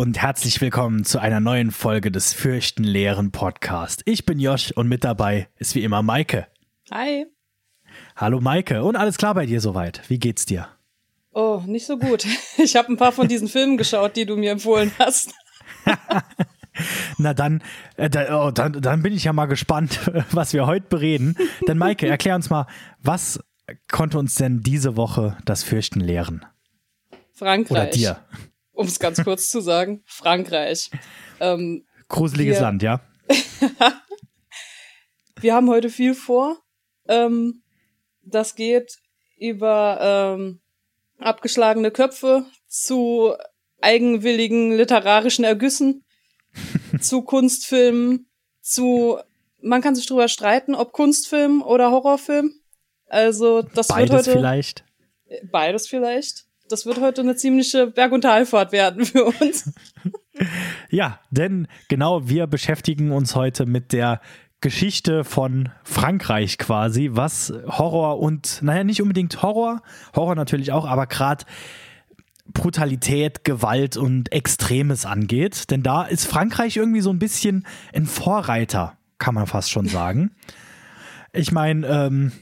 Und herzlich willkommen zu einer neuen Folge des Fürchtenleeren Podcast. Ich bin Josh und mit dabei ist wie immer Maike. Hi. Hallo Maike und alles klar bei dir soweit? Wie geht's dir? Oh, nicht so gut. Ich habe ein paar von diesen Filmen geschaut, die du mir empfohlen hast. Na dann, äh, da, oh, dann, dann bin ich ja mal gespannt, was wir heute bereden. Denn Maike, erklär uns mal, was konnte uns denn diese Woche das Fürchten lehren? Frankreich. Oder dir? Um es ganz kurz zu sagen, Frankreich. Ähm, Gruseliges wir, Land, ja. wir haben heute viel vor. Ähm, das geht über ähm, abgeschlagene Köpfe zu eigenwilligen literarischen Ergüssen, zu Kunstfilmen, zu man kann sich drüber streiten, ob Kunstfilm oder Horrorfilm. Also das beides wird heute vielleicht. Beides vielleicht. Das wird heute eine ziemliche Berg- und Talfahrt werden für uns. ja, denn genau wir beschäftigen uns heute mit der Geschichte von Frankreich quasi, was Horror und, naja, nicht unbedingt Horror, Horror natürlich auch, aber gerade Brutalität, Gewalt und Extremes angeht. Denn da ist Frankreich irgendwie so ein bisschen ein Vorreiter, kann man fast schon sagen. Ich meine, ähm,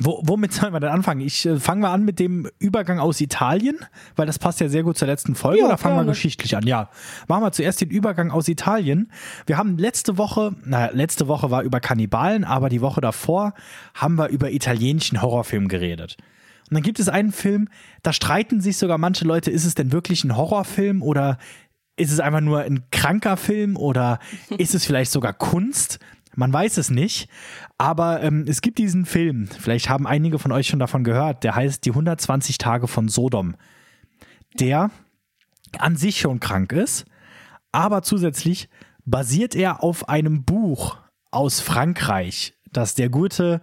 wo, womit sollen wir denn anfangen? Ich äh, fange mal an mit dem Übergang aus Italien, weil das passt ja sehr gut zur letzten Folge. Ja, oder fangen wir geschichtlich an? Ja, machen wir zuerst den Übergang aus Italien. Wir haben letzte Woche, naja, letzte Woche war über Kannibalen, aber die Woche davor haben wir über italienischen Horrorfilm geredet. Und dann gibt es einen Film, da streiten sich sogar manche Leute, ist es denn wirklich ein Horrorfilm oder ist es einfach nur ein kranker Film oder ist es vielleicht sogar Kunst? Man weiß es nicht. Aber ähm, es gibt diesen Film, vielleicht haben einige von euch schon davon gehört, der heißt Die 120 Tage von Sodom. Der an sich schon krank ist, aber zusätzlich basiert er auf einem Buch aus Frankreich, das der gute,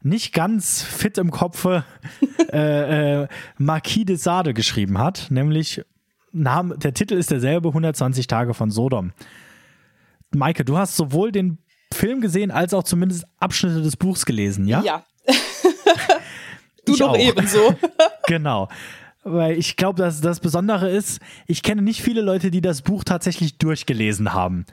nicht ganz fit im Kopfe äh, äh, Marquis de Sade geschrieben hat, nämlich Name, der Titel ist derselbe, 120 Tage von Sodom. Maike, du hast sowohl den Film gesehen, als auch zumindest Abschnitte des Buchs gelesen, ja? Ja. du doch ebenso. genau. Weil ich glaube, dass das Besondere ist, ich kenne nicht viele Leute, die das Buch tatsächlich durchgelesen haben.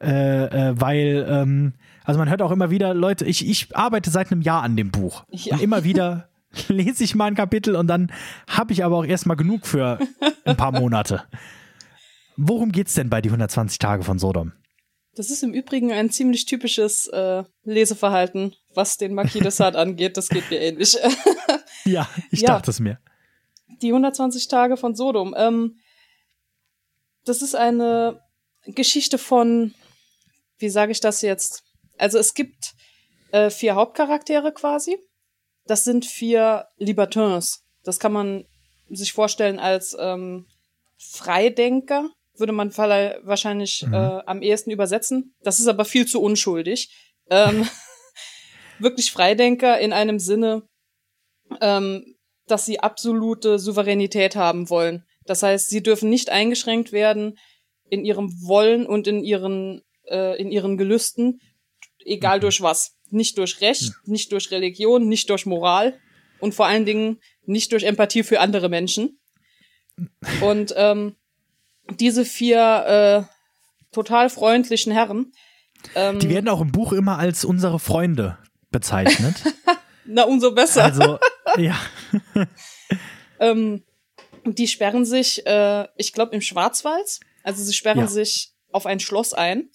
Äh, äh, weil, ähm, also man hört auch immer wieder, Leute, ich, ich arbeite seit einem Jahr an dem Buch. Ja. Und immer wieder lese ich mal ein Kapitel und dann habe ich aber auch erstmal genug für ein paar Monate. Worum geht es denn bei die 120 Tage von Sodom? Das ist im Übrigen ein ziemlich typisches äh, Leseverhalten, was den Marquis de Sade angeht. Das geht mir ähnlich. ja, ich ja. dachte es mir. Die 120 Tage von Sodom. Ähm, das ist eine Geschichte von, wie sage ich das jetzt? Also es gibt äh, vier Hauptcharaktere quasi. Das sind vier Libertins. Das kann man sich vorstellen als ähm, Freidenker, würde man wahrscheinlich mhm. äh, am ehesten übersetzen. Das ist aber viel zu unschuldig. Ähm, wirklich Freidenker in einem Sinne, ähm, dass sie absolute Souveränität haben wollen. Das heißt, sie dürfen nicht eingeschränkt werden in ihrem Wollen und in ihren, äh, in ihren Gelüsten, egal mhm. durch was. Nicht durch Recht, mhm. nicht durch Religion, nicht durch Moral und vor allen Dingen nicht durch Empathie für andere Menschen. Und ähm, diese vier äh, total freundlichen Herren. Ähm, die werden auch im Buch immer als unsere Freunde bezeichnet. Na, umso besser. Also, ja. ähm, die sperren sich, äh, ich glaube, im Schwarzwald. Also sie sperren ja. sich auf ein Schloss ein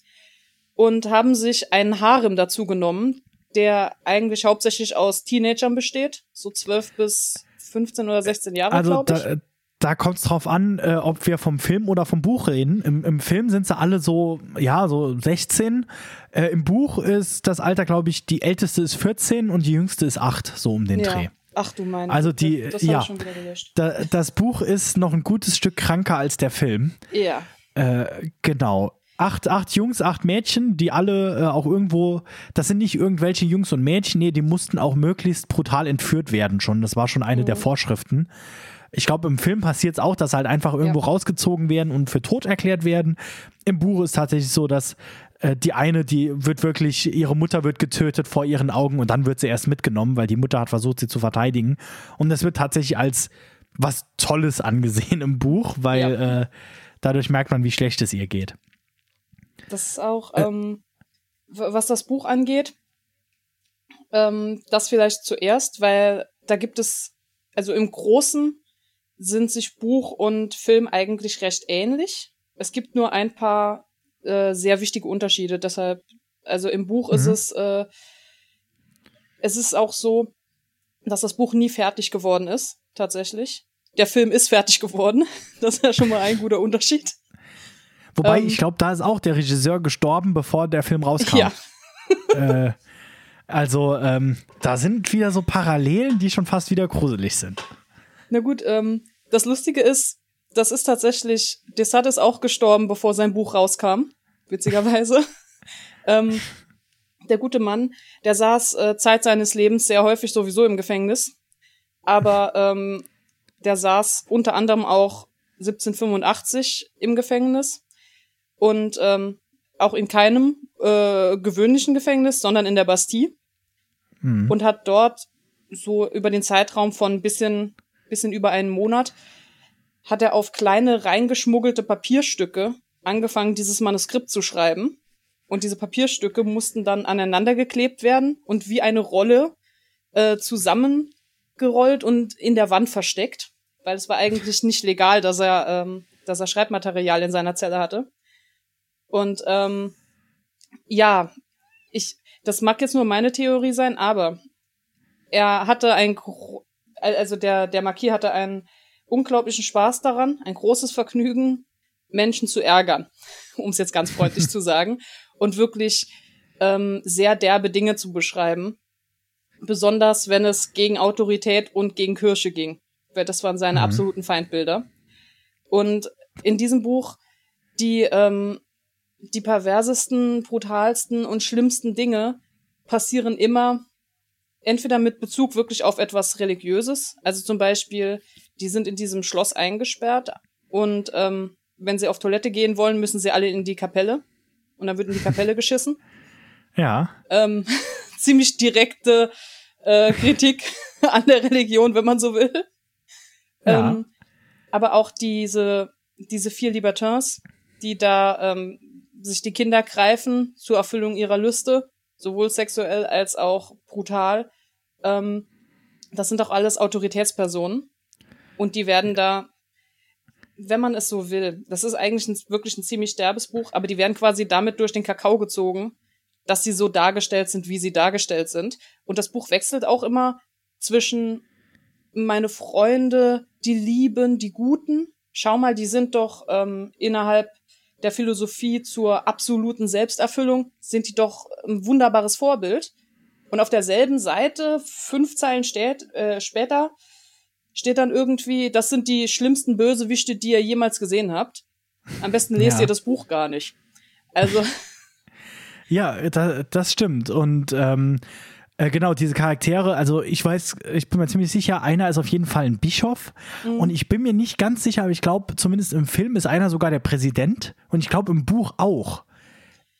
und haben sich einen Harem dazu genommen, der eigentlich hauptsächlich aus Teenagern besteht, so zwölf bis 15 oder 16 Jahre, also glaube ich. Da, da kommt es drauf an, äh, ob wir vom Film oder vom Buch reden. Im, im Film sind sie alle so, ja, so 16. Äh, Im Buch ist das Alter, glaube ich, die älteste ist 14 und die jüngste ist 8, so um den ja. Dreh. Ach du meinst. Also die, das, das ja, da, das Buch ist noch ein gutes Stück kranker als der Film. Ja. Äh, genau. Acht, acht Jungs, acht Mädchen, die alle äh, auch irgendwo, das sind nicht irgendwelche Jungs und Mädchen, nee, die mussten auch möglichst brutal entführt werden schon. Das war schon eine mhm. der Vorschriften. Ich glaube, im Film passiert es auch, dass halt einfach irgendwo ja. rausgezogen werden und für tot erklärt werden. Im Buch ist tatsächlich so, dass äh, die eine, die wird wirklich, ihre Mutter wird getötet vor ihren Augen und dann wird sie erst mitgenommen, weil die Mutter hat versucht, sie zu verteidigen. Und das wird tatsächlich als was Tolles angesehen im Buch, weil ja. äh, dadurch merkt man, wie schlecht es ihr geht. Das ist auch, äh, ähm, was das Buch angeht, ähm, das vielleicht zuerst, weil da gibt es, also im Großen sind sich Buch und Film eigentlich recht ähnlich. Es gibt nur ein paar äh, sehr wichtige Unterschiede. Deshalb, also im Buch mhm. ist es, äh, es ist auch so, dass das Buch nie fertig geworden ist, tatsächlich. Der Film ist fertig geworden. Das ist ja schon mal ein guter Unterschied. Wobei, ähm, ich glaube, da ist auch der Regisseur gestorben, bevor der Film rauskam. Ja. äh, also, ähm, da sind wieder so Parallelen, die schon fast wieder gruselig sind. Na gut, ähm, das Lustige ist, das ist tatsächlich, Desat ist auch gestorben, bevor sein Buch rauskam, witzigerweise. ähm, der gute Mann, der saß äh, Zeit seines Lebens sehr häufig sowieso im Gefängnis, aber ähm, der saß unter anderem auch 1785 im Gefängnis und ähm, auch in keinem äh, gewöhnlichen Gefängnis, sondern in der Bastille mhm. und hat dort so über den Zeitraum von bisschen bisschen über einen Monat hat er auf kleine reingeschmuggelte Papierstücke angefangen, dieses Manuskript zu schreiben. Und diese Papierstücke mussten dann aneinander geklebt werden und wie eine Rolle äh, zusammengerollt und in der Wand versteckt, weil es war eigentlich nicht legal, dass er, ähm, dass er Schreibmaterial in seiner Zelle hatte. Und ähm, ja, ich, das mag jetzt nur meine Theorie sein, aber er hatte ein, also der, der Marquis hatte einen unglaublichen Spaß daran, ein großes Vergnügen, Menschen zu ärgern, um es jetzt ganz freundlich zu sagen, und wirklich ähm, sehr derbe Dinge zu beschreiben. Besonders wenn es gegen Autorität und gegen Kirche ging. Weil das waren seine mhm. absoluten Feindbilder. Und in diesem Buch die, ähm, die perversesten, brutalsten und schlimmsten Dinge passieren immer entweder mit Bezug wirklich auf etwas Religiöses, also zum Beispiel, die sind in diesem Schloss eingesperrt und ähm, wenn sie auf Toilette gehen wollen, müssen sie alle in die Kapelle und dann wird in die Kapelle geschissen. Ja. Ähm, ziemlich direkte äh, Kritik an der Religion, wenn man so will. Ja. Ähm, aber auch diese, diese vier Libertins, die da ähm, sich die Kinder greifen zur Erfüllung ihrer Lüste sowohl sexuell als auch brutal. Ähm, das sind auch alles Autoritätspersonen. Und die werden da, wenn man es so will, das ist eigentlich ein, wirklich ein ziemlich derbes Buch, aber die werden quasi damit durch den Kakao gezogen, dass sie so dargestellt sind, wie sie dargestellt sind. Und das Buch wechselt auch immer zwischen meine Freunde, die Lieben, die Guten. Schau mal, die sind doch ähm, innerhalb der Philosophie zur absoluten Selbsterfüllung sind die doch ein wunderbares Vorbild. Und auf derselben Seite, fünf Zeilen steht, äh, später, steht dann irgendwie, das sind die schlimmsten Bösewichte, die ihr jemals gesehen habt. Am besten lest ja. ihr das Buch gar nicht. Also. Ja, da, das stimmt. Und ähm, äh, genau, diese Charaktere, also ich weiß, ich bin mir ziemlich sicher, einer ist auf jeden Fall ein Bischof mhm. und ich bin mir nicht ganz sicher, aber ich glaube, zumindest im Film ist einer sogar der Präsident und ich glaube im Buch auch.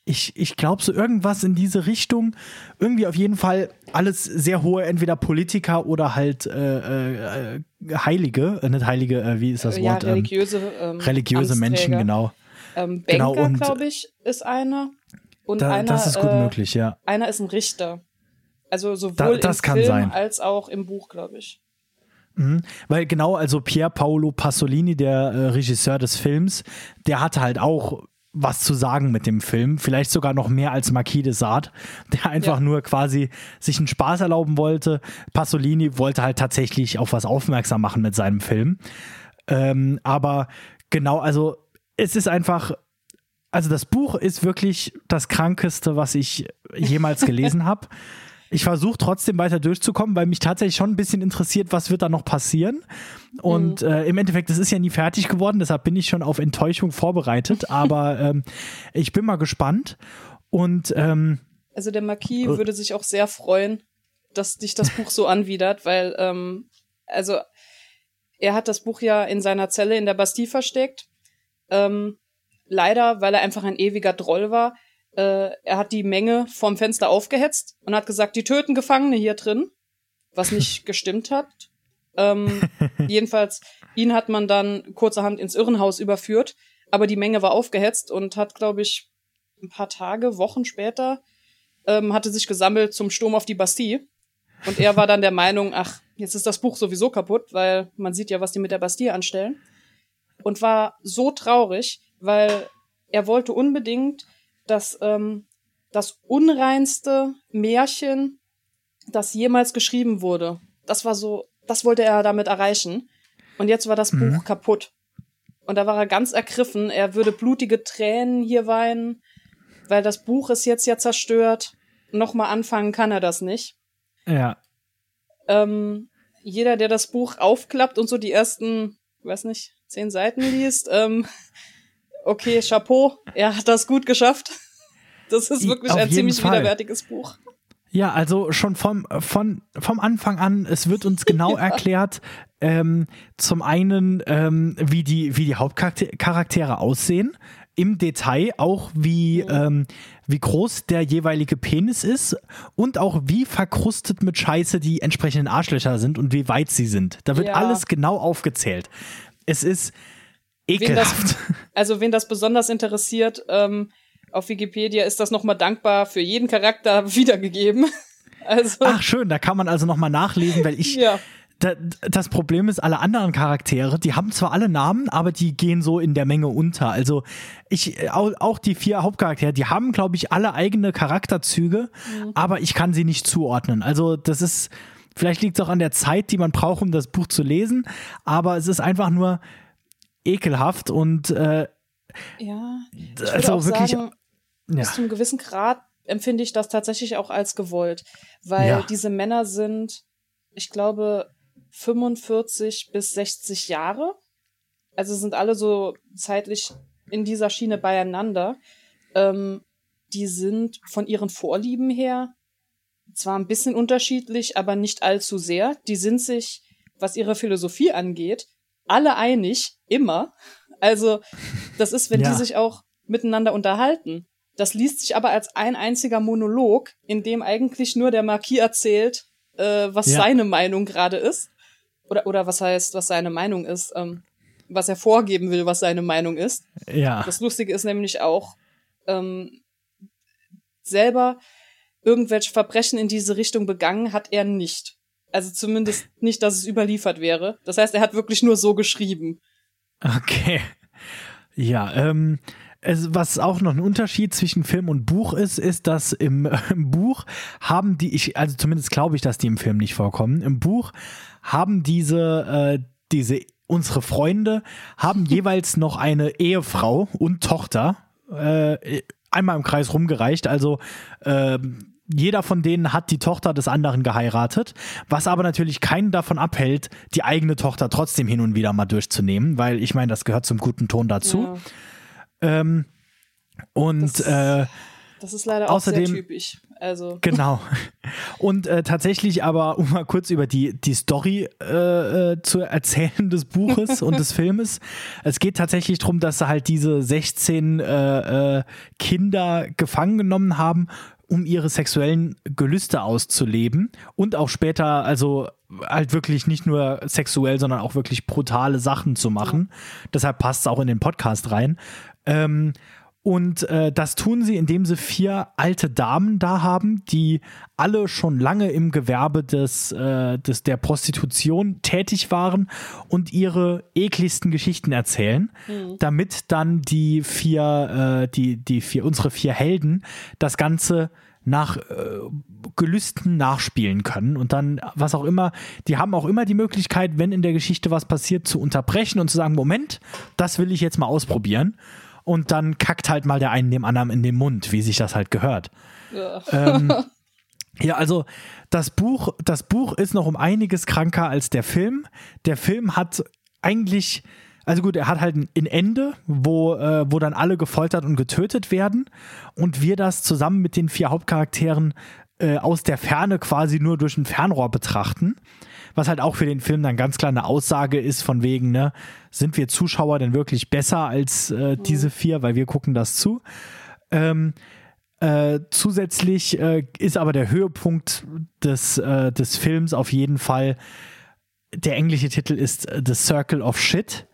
Ich, ich glaube so irgendwas in diese Richtung. Irgendwie auf jeden Fall alles sehr hohe, entweder Politiker oder halt äh, äh, Heilige, äh, nicht Heilige, äh, wie ist das ja, Wort? religiöse, ähm, religiöse Menschen, genau. Ähm, Banker, genau, glaube ich, ist einer. Und da, einer, das ist gut möglich, ja. Einer ist ein Richter. Also sowohl da, im Film sein. als auch im Buch, glaube ich. Mhm. Weil genau, also Pier Paolo Pasolini, der äh, Regisseur des Films, der hatte halt auch was zu sagen mit dem Film. Vielleicht sogar noch mehr als Marquis de Sade, der einfach ja. nur quasi sich einen Spaß erlauben wollte. Pasolini wollte halt tatsächlich auf was aufmerksam machen mit seinem Film. Ähm, aber genau, also es ist einfach, also das Buch ist wirklich das Krankeste, was ich jemals gelesen habe. Ich versuche trotzdem weiter durchzukommen, weil mich tatsächlich schon ein bisschen interessiert, was wird da noch passieren. Und mhm. äh, im Endeffekt, es ist ja nie fertig geworden, deshalb bin ich schon auf Enttäuschung vorbereitet. aber ähm, ich bin mal gespannt. Und ähm, also der Marquis äh, würde sich auch sehr freuen, dass dich das Buch so anwidert, weil ähm, also er hat das Buch ja in seiner Zelle in der Bastille versteckt. Ähm, leider, weil er einfach ein ewiger Droll war, äh, er hat die Menge vom Fenster aufgehetzt und hat gesagt, die töten Gefangene hier drin, was nicht gestimmt hat. Ähm, jedenfalls, ihn hat man dann kurzerhand ins Irrenhaus überführt, aber die Menge war aufgehetzt und hat, glaube ich, ein paar Tage, Wochen später, ähm, hatte sich gesammelt zum Sturm auf die Bastille. Und er war dann der Meinung, ach, jetzt ist das Buch sowieso kaputt, weil man sieht ja, was die mit der Bastille anstellen. Und war so traurig, weil er wollte unbedingt, dass ähm, das unreinste Märchen, das jemals geschrieben wurde, das war so, das wollte er damit erreichen. Und jetzt war das mhm. Buch kaputt. Und da war er ganz ergriffen. Er würde blutige Tränen hier weinen, weil das Buch ist jetzt ja zerstört. Nochmal anfangen kann er das nicht. Ja. Ähm, jeder, der das Buch aufklappt und so die ersten, weiß nicht, zehn Seiten liest, ähm, okay, Chapeau, er hat das gut geschafft. Das ist wirklich ein ziemlich Fall. widerwärtiges Buch. Ja, also schon vom, von, vom Anfang an, es wird uns genau ja. erklärt, ähm, zum einen, ähm, wie, die, wie die Hauptcharaktere aussehen, im Detail auch, wie, mhm. ähm, wie groß der jeweilige Penis ist und auch wie verkrustet mit Scheiße die entsprechenden Arschlöcher sind und wie weit sie sind. Da wird ja. alles genau aufgezählt. Es ist ekelhaft. Wen das, also, wen das besonders interessiert, ähm, auf Wikipedia ist das nochmal dankbar für jeden Charakter wiedergegeben. Also, Ach schön, da kann man also nochmal nachlesen, weil ich ja. Da, das Problem ist, alle anderen Charaktere, die haben zwar alle Namen, aber die gehen so in der Menge unter. Also ich, auch die vier Hauptcharaktere, die haben, glaube ich, alle eigene Charakterzüge, mhm. aber ich kann sie nicht zuordnen. Also das ist, vielleicht liegt es auch an der Zeit, die man braucht, um das Buch zu lesen, aber es ist einfach nur ekelhaft und äh, ja, ich also auch wirklich. Sagen, ja. Bis zu einem gewissen Grad empfinde ich das tatsächlich auch als gewollt, weil ja. diese Männer sind, ich glaube, 45 bis 60 Jahre. Also sind alle so zeitlich in dieser Schiene beieinander. Ähm, die sind von ihren Vorlieben her zwar ein bisschen unterschiedlich, aber nicht allzu sehr. Die sind sich, was ihre Philosophie angeht, alle einig, immer. Also, das ist, wenn ja. die sich auch miteinander unterhalten. Das liest sich aber als ein einziger Monolog, in dem eigentlich nur der Marquis erzählt, äh, was ja. seine Meinung gerade ist. Oder, oder was heißt, was seine Meinung ist, ähm, was er vorgeben will, was seine Meinung ist. Ja. Das Lustige ist nämlich auch, ähm, selber irgendwelche Verbrechen in diese Richtung begangen hat er nicht. Also zumindest nicht, dass es überliefert wäre. Das heißt, er hat wirklich nur so geschrieben. Okay. Ja, ähm, es, was auch noch ein Unterschied zwischen Film und Buch ist, ist, dass im, im Buch haben die, ich, also zumindest glaube ich, dass die im Film nicht vorkommen. Im Buch haben diese, äh, diese, unsere Freunde haben jeweils noch eine Ehefrau und Tochter äh, einmal im Kreis rumgereicht. Also äh, jeder von denen hat die Tochter des anderen geheiratet, was aber natürlich keinen davon abhält, die eigene Tochter trotzdem hin und wieder mal durchzunehmen, weil ich meine, das gehört zum guten Ton dazu. Ja. Ähm, und das, äh, das ist leider auch außerdem, sehr typisch. Also. Genau. Und äh, tatsächlich aber, um mal kurz über die, die Story äh, äh zu erzählen des Buches und des Filmes. Es geht tatsächlich darum, dass sie halt diese 16 äh, äh, Kinder gefangen genommen haben, um ihre sexuellen Gelüste auszuleben und auch später, also halt wirklich nicht nur sexuell, sondern auch wirklich brutale Sachen zu machen. Ja. Deshalb passt es auch in den Podcast rein. Ähm, und äh, das tun sie, indem sie vier alte Damen da haben, die alle schon lange im Gewerbe des, äh, des, der Prostitution tätig waren und ihre ekligsten Geschichten erzählen, mhm. damit dann die vier, äh, die, die vier, unsere vier Helden das Ganze nach äh, Gelüsten nachspielen können und dann was auch immer, die haben auch immer die Möglichkeit, wenn in der Geschichte was passiert, zu unterbrechen und zu sagen, Moment, das will ich jetzt mal ausprobieren und dann kackt halt mal der einen dem anderen in den Mund, wie sich das halt gehört. Ja. Ähm, ja, also das Buch, das Buch ist noch um einiges kranker als der Film. Der Film hat eigentlich, also gut, er hat halt ein Ende, wo, äh, wo dann alle gefoltert und getötet werden und wir das zusammen mit den vier Hauptcharakteren äh, aus der Ferne quasi nur durch ein Fernrohr betrachten was halt auch für den Film dann ganz klar eine Aussage ist von wegen, ne, sind wir Zuschauer denn wirklich besser als äh, mhm. diese vier, weil wir gucken das zu. Ähm, äh, zusätzlich äh, ist aber der Höhepunkt des, äh, des Films auf jeden Fall, der englische Titel ist äh, The Circle of Shit.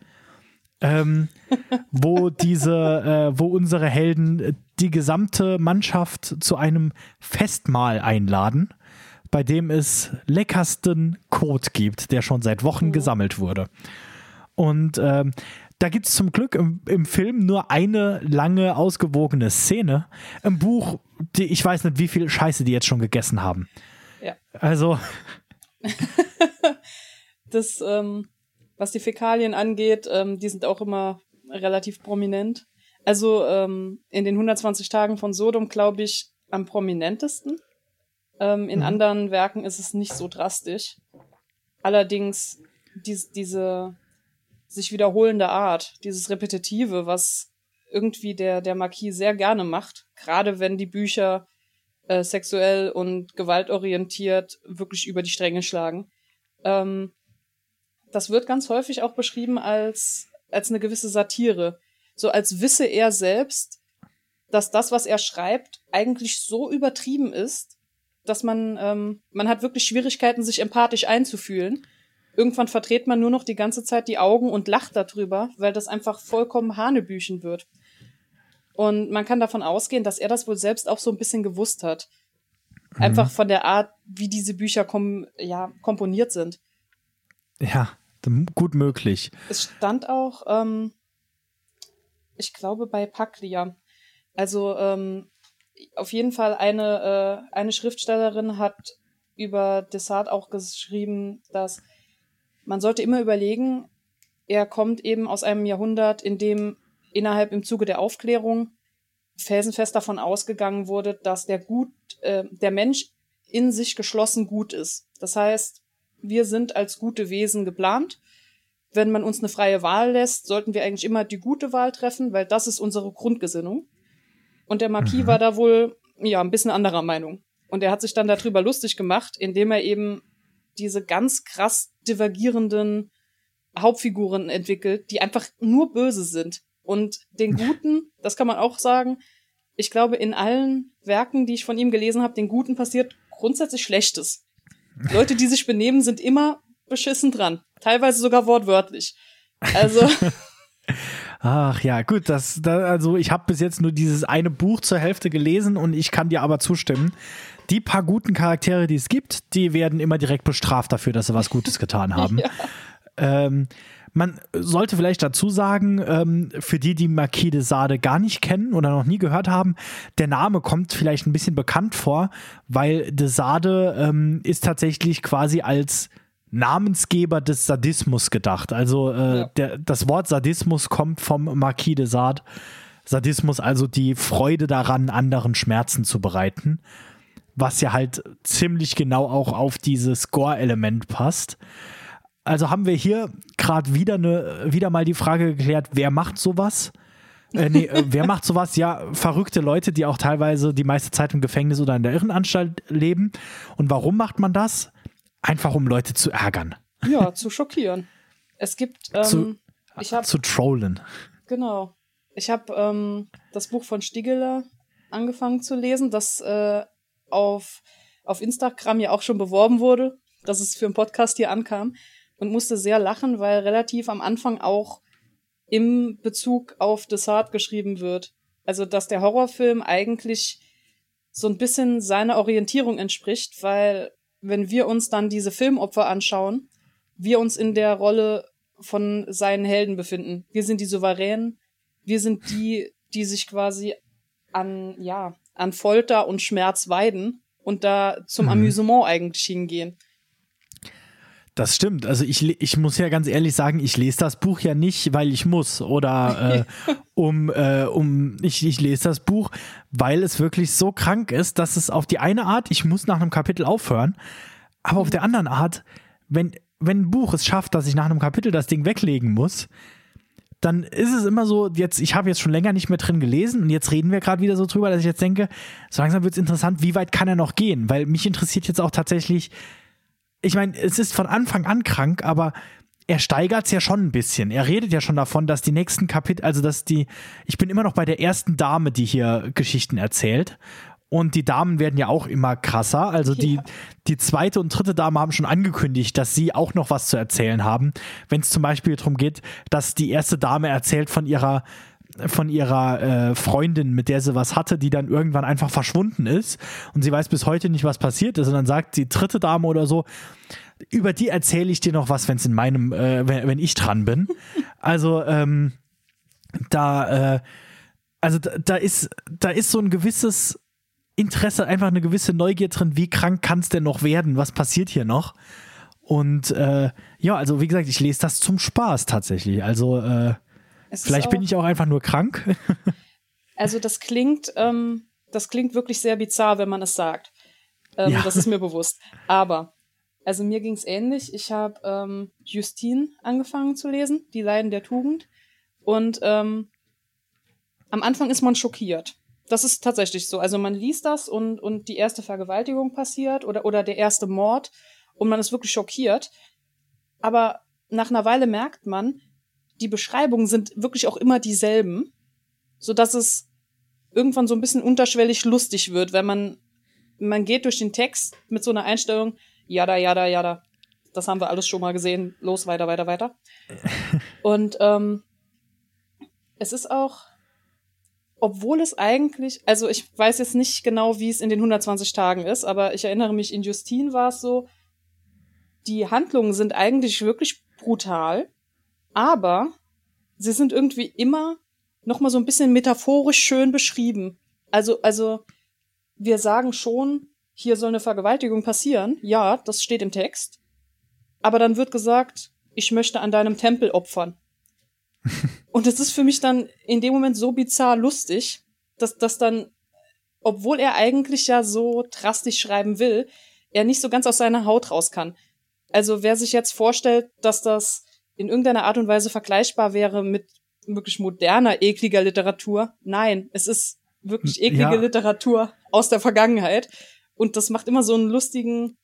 ähm, wo diese, äh, wo unsere Helden die gesamte Mannschaft zu einem Festmahl einladen, bei dem es leckersten Kot gibt, der schon seit Wochen mhm. gesammelt wurde. Und ähm, da gibt es zum Glück im, im, Film nur eine lange, ausgewogene Szene. Im Buch, die, ich weiß nicht, wie viel Scheiße die jetzt schon gegessen haben. Ja. Also. das, ähm, was die Fäkalien angeht, ähm, die sind auch immer relativ prominent. Also ähm, in den 120 Tagen von Sodom, glaube ich, am prominentesten. Ähm, in mhm. anderen Werken ist es nicht so drastisch. Allerdings dies, diese sich wiederholende Art, dieses Repetitive, was irgendwie der, der Marquis sehr gerne macht, gerade wenn die Bücher äh, sexuell und gewaltorientiert wirklich über die Stränge schlagen. Ähm, das wird ganz häufig auch beschrieben als, als eine gewisse Satire. So als wisse er selbst, dass das, was er schreibt, eigentlich so übertrieben ist, dass man, ähm, man hat wirklich Schwierigkeiten, sich empathisch einzufühlen. Irgendwann verdreht man nur noch die ganze Zeit die Augen und lacht darüber, weil das einfach vollkommen Hanebüchen wird. Und man kann davon ausgehen, dass er das wohl selbst auch so ein bisschen gewusst hat. Mhm. Einfach von der Art, wie diese Bücher kom ja, komponiert sind. Ja, gut möglich. Es stand auch, ähm, ich glaube, bei Paglia. Also ähm, auf jeden Fall eine, äh, eine Schriftstellerin hat über Desart auch geschrieben, dass man sollte immer überlegen, er kommt eben aus einem Jahrhundert, in dem innerhalb im Zuge der Aufklärung felsenfest davon ausgegangen wurde, dass der gut, äh, der Mensch in sich geschlossen gut ist. Das heißt, wir sind als gute Wesen geplant. Wenn man uns eine freie Wahl lässt, sollten wir eigentlich immer die gute Wahl treffen, weil das ist unsere Grundgesinnung. Und der Marquis mhm. war da wohl, ja, ein bisschen anderer Meinung. Und er hat sich dann darüber lustig gemacht, indem er eben diese ganz krass divergierenden Hauptfiguren entwickelt, die einfach nur böse sind. Und den Guten, das kann man auch sagen, ich glaube, in allen Werken, die ich von ihm gelesen habe, den Guten passiert grundsätzlich Schlechtes. Leute, die sich benehmen, sind immer beschissen dran. Teilweise sogar wortwörtlich. Also. Ach ja, gut, das, das also ich habe bis jetzt nur dieses eine Buch zur Hälfte gelesen und ich kann dir aber zustimmen. Die paar guten Charaktere, die es gibt, die werden immer direkt bestraft dafür, dass sie was Gutes getan haben. ja. ähm, man sollte vielleicht dazu sagen, ähm, für die, die Marquis de Sade gar nicht kennen oder noch nie gehört haben, der Name kommt vielleicht ein bisschen bekannt vor, weil de Sade ähm, ist tatsächlich quasi als Namensgeber des Sadismus gedacht. Also äh, ja. der, das Wort Sadismus kommt vom Marquis de Sade. Sadismus, also die Freude daran, anderen Schmerzen zu bereiten, was ja halt ziemlich genau auch auf dieses Score-Element passt. Also haben wir hier gerade wieder eine, wieder mal die Frage geklärt, wer macht sowas? Äh, nee, äh, wer macht sowas? Ja, verrückte Leute, die auch teilweise die meiste Zeit im Gefängnis oder in der Irrenanstalt leben. Und warum macht man das? Einfach um Leute zu ärgern. Ja, zu schockieren. Es gibt. Ähm, zu, ich hab, zu trollen. Genau. Ich habe ähm, das Buch von Stiegeler angefangen zu lesen, das äh, auf, auf Instagram ja auch schon beworben wurde, dass es für einen Podcast hier ankam und musste sehr lachen, weil relativ am Anfang auch im Bezug auf Desart geschrieben wird. Also, dass der Horrorfilm eigentlich so ein bisschen seiner Orientierung entspricht, weil wenn wir uns dann diese Filmopfer anschauen, wir uns in der Rolle von seinen Helden befinden. Wir sind die Souveränen, wir sind die, die sich quasi an, ja, an Folter und Schmerz weiden und da zum mhm. Amüsement eigentlich hingehen. Das stimmt. Also ich, ich muss ja ganz ehrlich sagen, ich lese das Buch ja nicht, weil ich muss oder äh, um, äh, um ich, ich lese das Buch, weil es wirklich so krank ist, dass es auf die eine Art, ich muss nach einem Kapitel aufhören, aber auf der anderen Art, wenn, wenn ein Buch es schafft, dass ich nach einem Kapitel das Ding weglegen muss, dann ist es immer so, jetzt, ich habe jetzt schon länger nicht mehr drin gelesen und jetzt reden wir gerade wieder so drüber, dass ich jetzt denke, so langsam wird es interessant, wie weit kann er noch gehen? Weil mich interessiert jetzt auch tatsächlich, ich meine, es ist von Anfang an krank, aber er steigert es ja schon ein bisschen. Er redet ja schon davon, dass die nächsten Kapitel, also dass die, ich bin immer noch bei der ersten Dame, die hier Geschichten erzählt. Und die Damen werden ja auch immer krasser. Also die, Ja. die zweite und dritte Dame haben schon angekündigt, dass sie auch noch was zu erzählen haben. Wenn es zum Beispiel darum geht, dass die erste Dame erzählt von ihrer von ihrer äh, Freundin, mit der sie was hatte, die dann irgendwann einfach verschwunden ist und sie weiß bis heute nicht, was passiert ist. Und dann sagt die dritte Dame oder so, über die erzähle ich dir noch was, wenn es in meinem, äh, wenn, wenn ich dran bin. Also ähm, da, äh, also da, da ist, da ist so ein gewisses Interesse, einfach eine gewisse Neugier drin, wie krank kann es denn noch werden? Was passiert hier noch? Und äh, ja, also wie gesagt, ich lese das zum Spaß tatsächlich. Also äh, vielleicht bin ich auch einfach nur krank. Also das klingt, ähm, das klingt wirklich sehr bizarr, wenn man es sagt. Ähm, Ja. Das ist mir bewusst. Aber, also mir ging es ähnlich. Ich habe ähm, Justine angefangen zu lesen, Die Leiden der Tugend. Und ähm, am Anfang ist man schockiert. Das ist tatsächlich so. Also man liest das und, und die erste Vergewaltigung passiert oder, oder der erste Mord und man ist wirklich schockiert. Aber nach einer Weile merkt man, die Beschreibungen sind wirklich auch immer dieselben, sodass es irgendwann so ein bisschen unterschwellig lustig wird, wenn man, man geht durch den Text mit so einer Einstellung, jada, jada, jada. Das haben wir alles schon mal gesehen. Los, weiter, weiter, weiter. Und ähm, es ist auch, obwohl es eigentlich, also ich weiß jetzt nicht genau, wie es in den 120 Tagen ist, aber ich erinnere mich, in Justine war es so, die Handlungen sind eigentlich wirklich brutal, aber sie sind irgendwie immer noch mal so ein bisschen metaphorisch schön beschrieben. Also, also wir sagen schon, hier soll eine Vergewaltigung passieren. Ja, das steht im Text. Aber dann wird gesagt, ich möchte an deinem Tempel opfern. Und es ist für mich dann in dem Moment so bizarr lustig, dass dass dann, obwohl er eigentlich ja so drastisch schreiben will, er nicht so ganz aus seiner Haut raus kann. Also wer sich jetzt vorstellt, dass das in irgendeiner Art und Weise vergleichbar wäre mit wirklich moderner, ekliger Literatur, nein, es ist wirklich eklige Ja. Literatur aus der Vergangenheit. Und das macht immer so einen lustigen,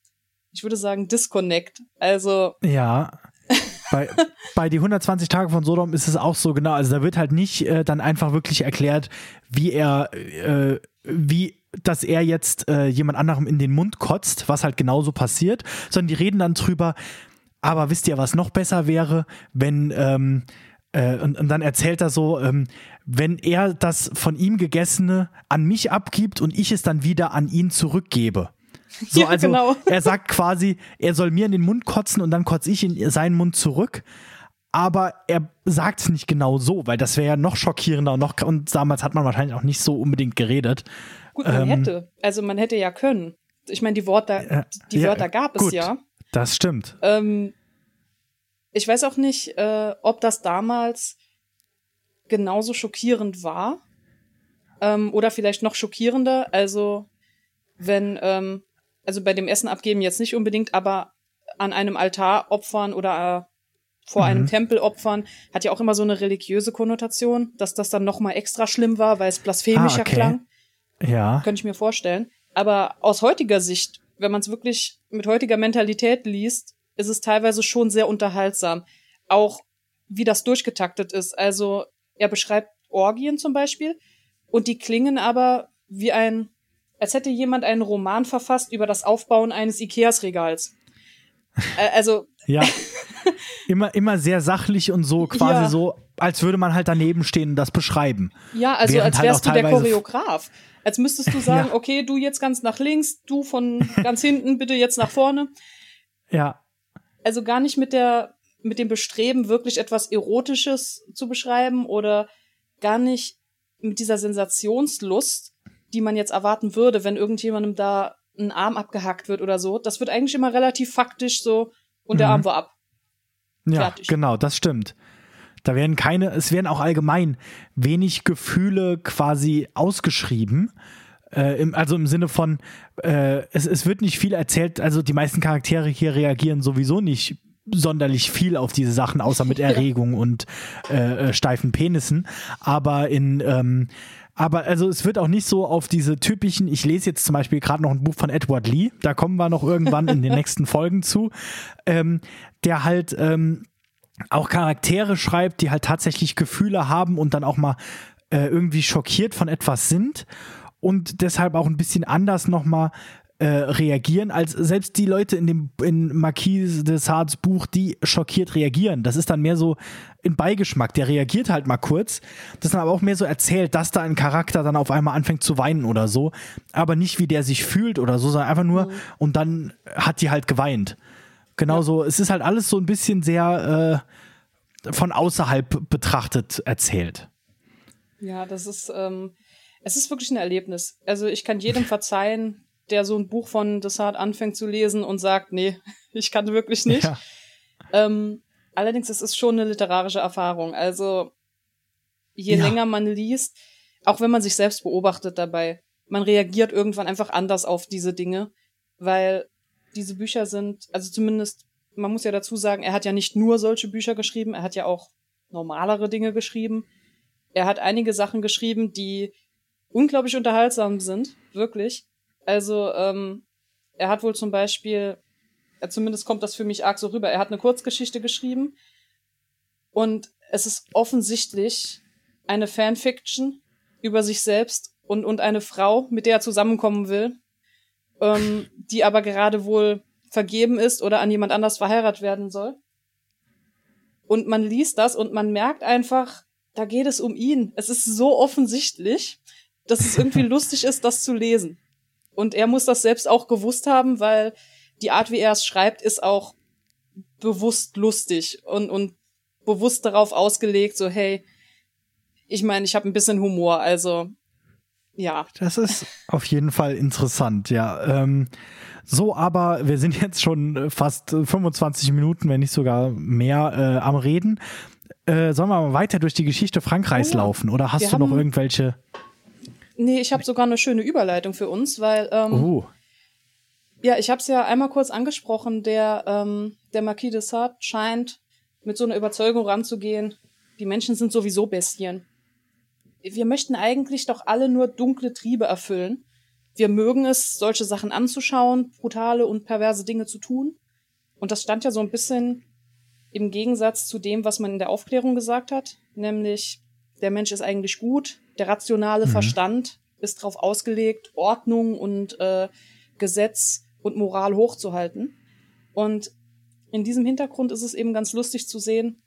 ich würde sagen, Disconnect. Also, Ja. Bei, bei die 120 Tage von Sodom ist es auch so genau. Also da wird halt nicht äh, dann einfach wirklich erklärt, wie er, äh, wie, dass er jetzt äh, jemand anderem in den Mund kotzt, was halt genauso passiert, sondern die reden dann drüber. Aber wisst ihr, was noch besser wäre, wenn ähm, äh, und, und dann erzählt er so, ähm, wenn er das von ihm gegessene an mich abgibt und ich es dann wieder an ihn zurückgebe. So, Ja, also genau. er sagt quasi, er soll mir in den Mund kotzen und dann kotze ich in seinen Mund zurück. Aber er sagt es nicht genau so, weil das wäre ja noch schockierender und noch und damals hat man wahrscheinlich auch nicht so unbedingt geredet. gut, man Ähm, hätte. Also man hätte ja können. Ich meine, die Wörter, Äh, die ja, Wörter gab es gut. ja. Das stimmt. Ähm, ich weiß auch nicht, äh, ob das damals genauso schockierend war. Ähm, oder vielleicht noch schockierender. Also, wenn, ähm, also bei dem Essen abgeben jetzt nicht unbedingt, aber an einem Altar opfern oder äh, vor Mhm. einem Tempel opfern, hat ja auch immer so eine religiöse Konnotation, dass das dann noch mal extra schlimm war, weil es blasphemischer Ah, okay. klang. Ja. Könnte ich mir vorstellen. Aber aus heutiger Sicht, wenn man es wirklich mit heutiger Mentalität liest, ist es teilweise schon sehr unterhaltsam. Auch wie das durchgetaktet ist. Also er beschreibt Orgien zum Beispiel und die klingen aber wie ein, als hätte jemand einen Roman verfasst über das Aufbauen eines Ikeas-Regals. Also Ja. immer, immer sehr sachlich und so quasi Ja. so, als würde man halt daneben stehen und das beschreiben. Ja, also Während als halt wärst du der Choreograf. Als müsstest du sagen, Ja. okay, du jetzt ganz nach links, du von ganz hinten, bitte jetzt nach vorne. Ja. Also gar nicht mit der, mit dem Bestreben, wirklich etwas Erotisches zu beschreiben oder gar nicht mit dieser Sensationslust, die man jetzt erwarten würde, wenn irgendjemandem da ein Arm abgehackt wird oder so. Das wird eigentlich immer relativ faktisch so und der Mhm. Arm war ab. Ja, Fertig. genau, das stimmt. Da werden keine, es werden auch allgemein wenig Gefühle quasi ausgeschrieben. Äh, im, also im Sinne von, äh, es, es wird nicht viel erzählt, also die meisten Charaktere hier reagieren sowieso nicht sonderlich viel auf diese Sachen, außer mit Ja. Erregung und äh, äh, steifen Penissen. Aber in ähm, aber also es wird auch nicht so auf diese typischen, ich lese jetzt zum Beispiel gerade noch ein Buch von Edward Lee, da kommen wir noch irgendwann in den nächsten Folgen zu, ähm, der halt ähm, auch Charaktere schreibt, die halt tatsächlich Gefühle haben und dann auch mal äh, irgendwie schockiert von etwas sind. und deshalb auch ein bisschen anders nochmal äh, reagieren, als selbst die Leute in dem in Marquis de Sardes Buch, die schockiert reagieren. Das ist dann mehr so ein Beigeschmack. Der reagiert halt mal kurz. Das ist dann aber auch mehr so erzählt, dass da ein Charakter dann auf einmal anfängt zu weinen oder so. Aber nicht, wie der sich fühlt oder so, sondern einfach nur, mhm. und dann hat die halt geweint. Genauso, ja. es ist halt alles so ein bisschen sehr äh, von außerhalb betrachtet erzählt. Ja, das ist, ähm, es ist wirklich ein Erlebnis. Also ich kann jedem verzeihen, der so ein Buch von Desart anfängt zu lesen und sagt, nee, ich kann wirklich nicht. Ja. Ähm, allerdings es ist schon eine literarische Erfahrung. Also je ja. länger man liest, auch wenn man sich selbst beobachtet dabei, man reagiert irgendwann einfach anders auf diese Dinge, weil diese Bücher sind, also zumindest, man muss ja dazu sagen, er hat ja nicht nur solche Bücher geschrieben, er hat ja auch normalere Dinge geschrieben. Er hat einige Sachen geschrieben, die unglaublich unterhaltsam sind, wirklich. Also, ähm, er hat wohl zum Beispiel, äh, zumindest kommt das für mich arg so rüber, er hat eine Kurzgeschichte geschrieben und es ist offensichtlich eine Fanfiction über sich selbst und, und eine Frau, mit der er zusammenkommen will, ähm, die aber gerade wohl vergeben ist oder an jemand anders verheiratet werden soll. Und man liest das und man merkt einfach, da geht es um ihn. Es ist so offensichtlich, dass es irgendwie lustig ist, das zu lesen. Und er muss das selbst auch gewusst haben, weil die Art, wie er es schreibt, ist auch bewusst lustig und, und bewusst darauf ausgelegt, so hey, ich meine, ich habe ein bisschen Humor, also ja. Das ist auf jeden Fall interessant, ja. Ähm, so, aber wir sind jetzt schon fast 25 Minuten, wenn nicht sogar mehr, äh, am Reden. Äh, sollen wir mal weiter durch die Geschichte Frankreichs oh ja. laufen oder hast wir du noch irgendwelche Nee, ich habe sogar eine schöne Überleitung für uns, weil ähm, oh. ja, ich habe es ja einmal kurz angesprochen, der ähm, der Marquis de Sade scheint mit so einer Überzeugung ranzugehen, die Menschen sind sowieso Bestien. Wir möchten eigentlich doch alle nur dunkle Triebe erfüllen. Wir mögen es, solche Sachen anzuschauen, brutale und perverse Dinge zu tun. Und das stand ja so ein bisschen im Gegensatz zu dem, was man in der Aufklärung gesagt hat, nämlich der Mensch ist eigentlich gut, der rationale mhm. Verstand ist darauf ausgelegt, Ordnung und äh, Gesetz und Moral hochzuhalten. Und in diesem Hintergrund ist es eben ganz lustig zu sehen,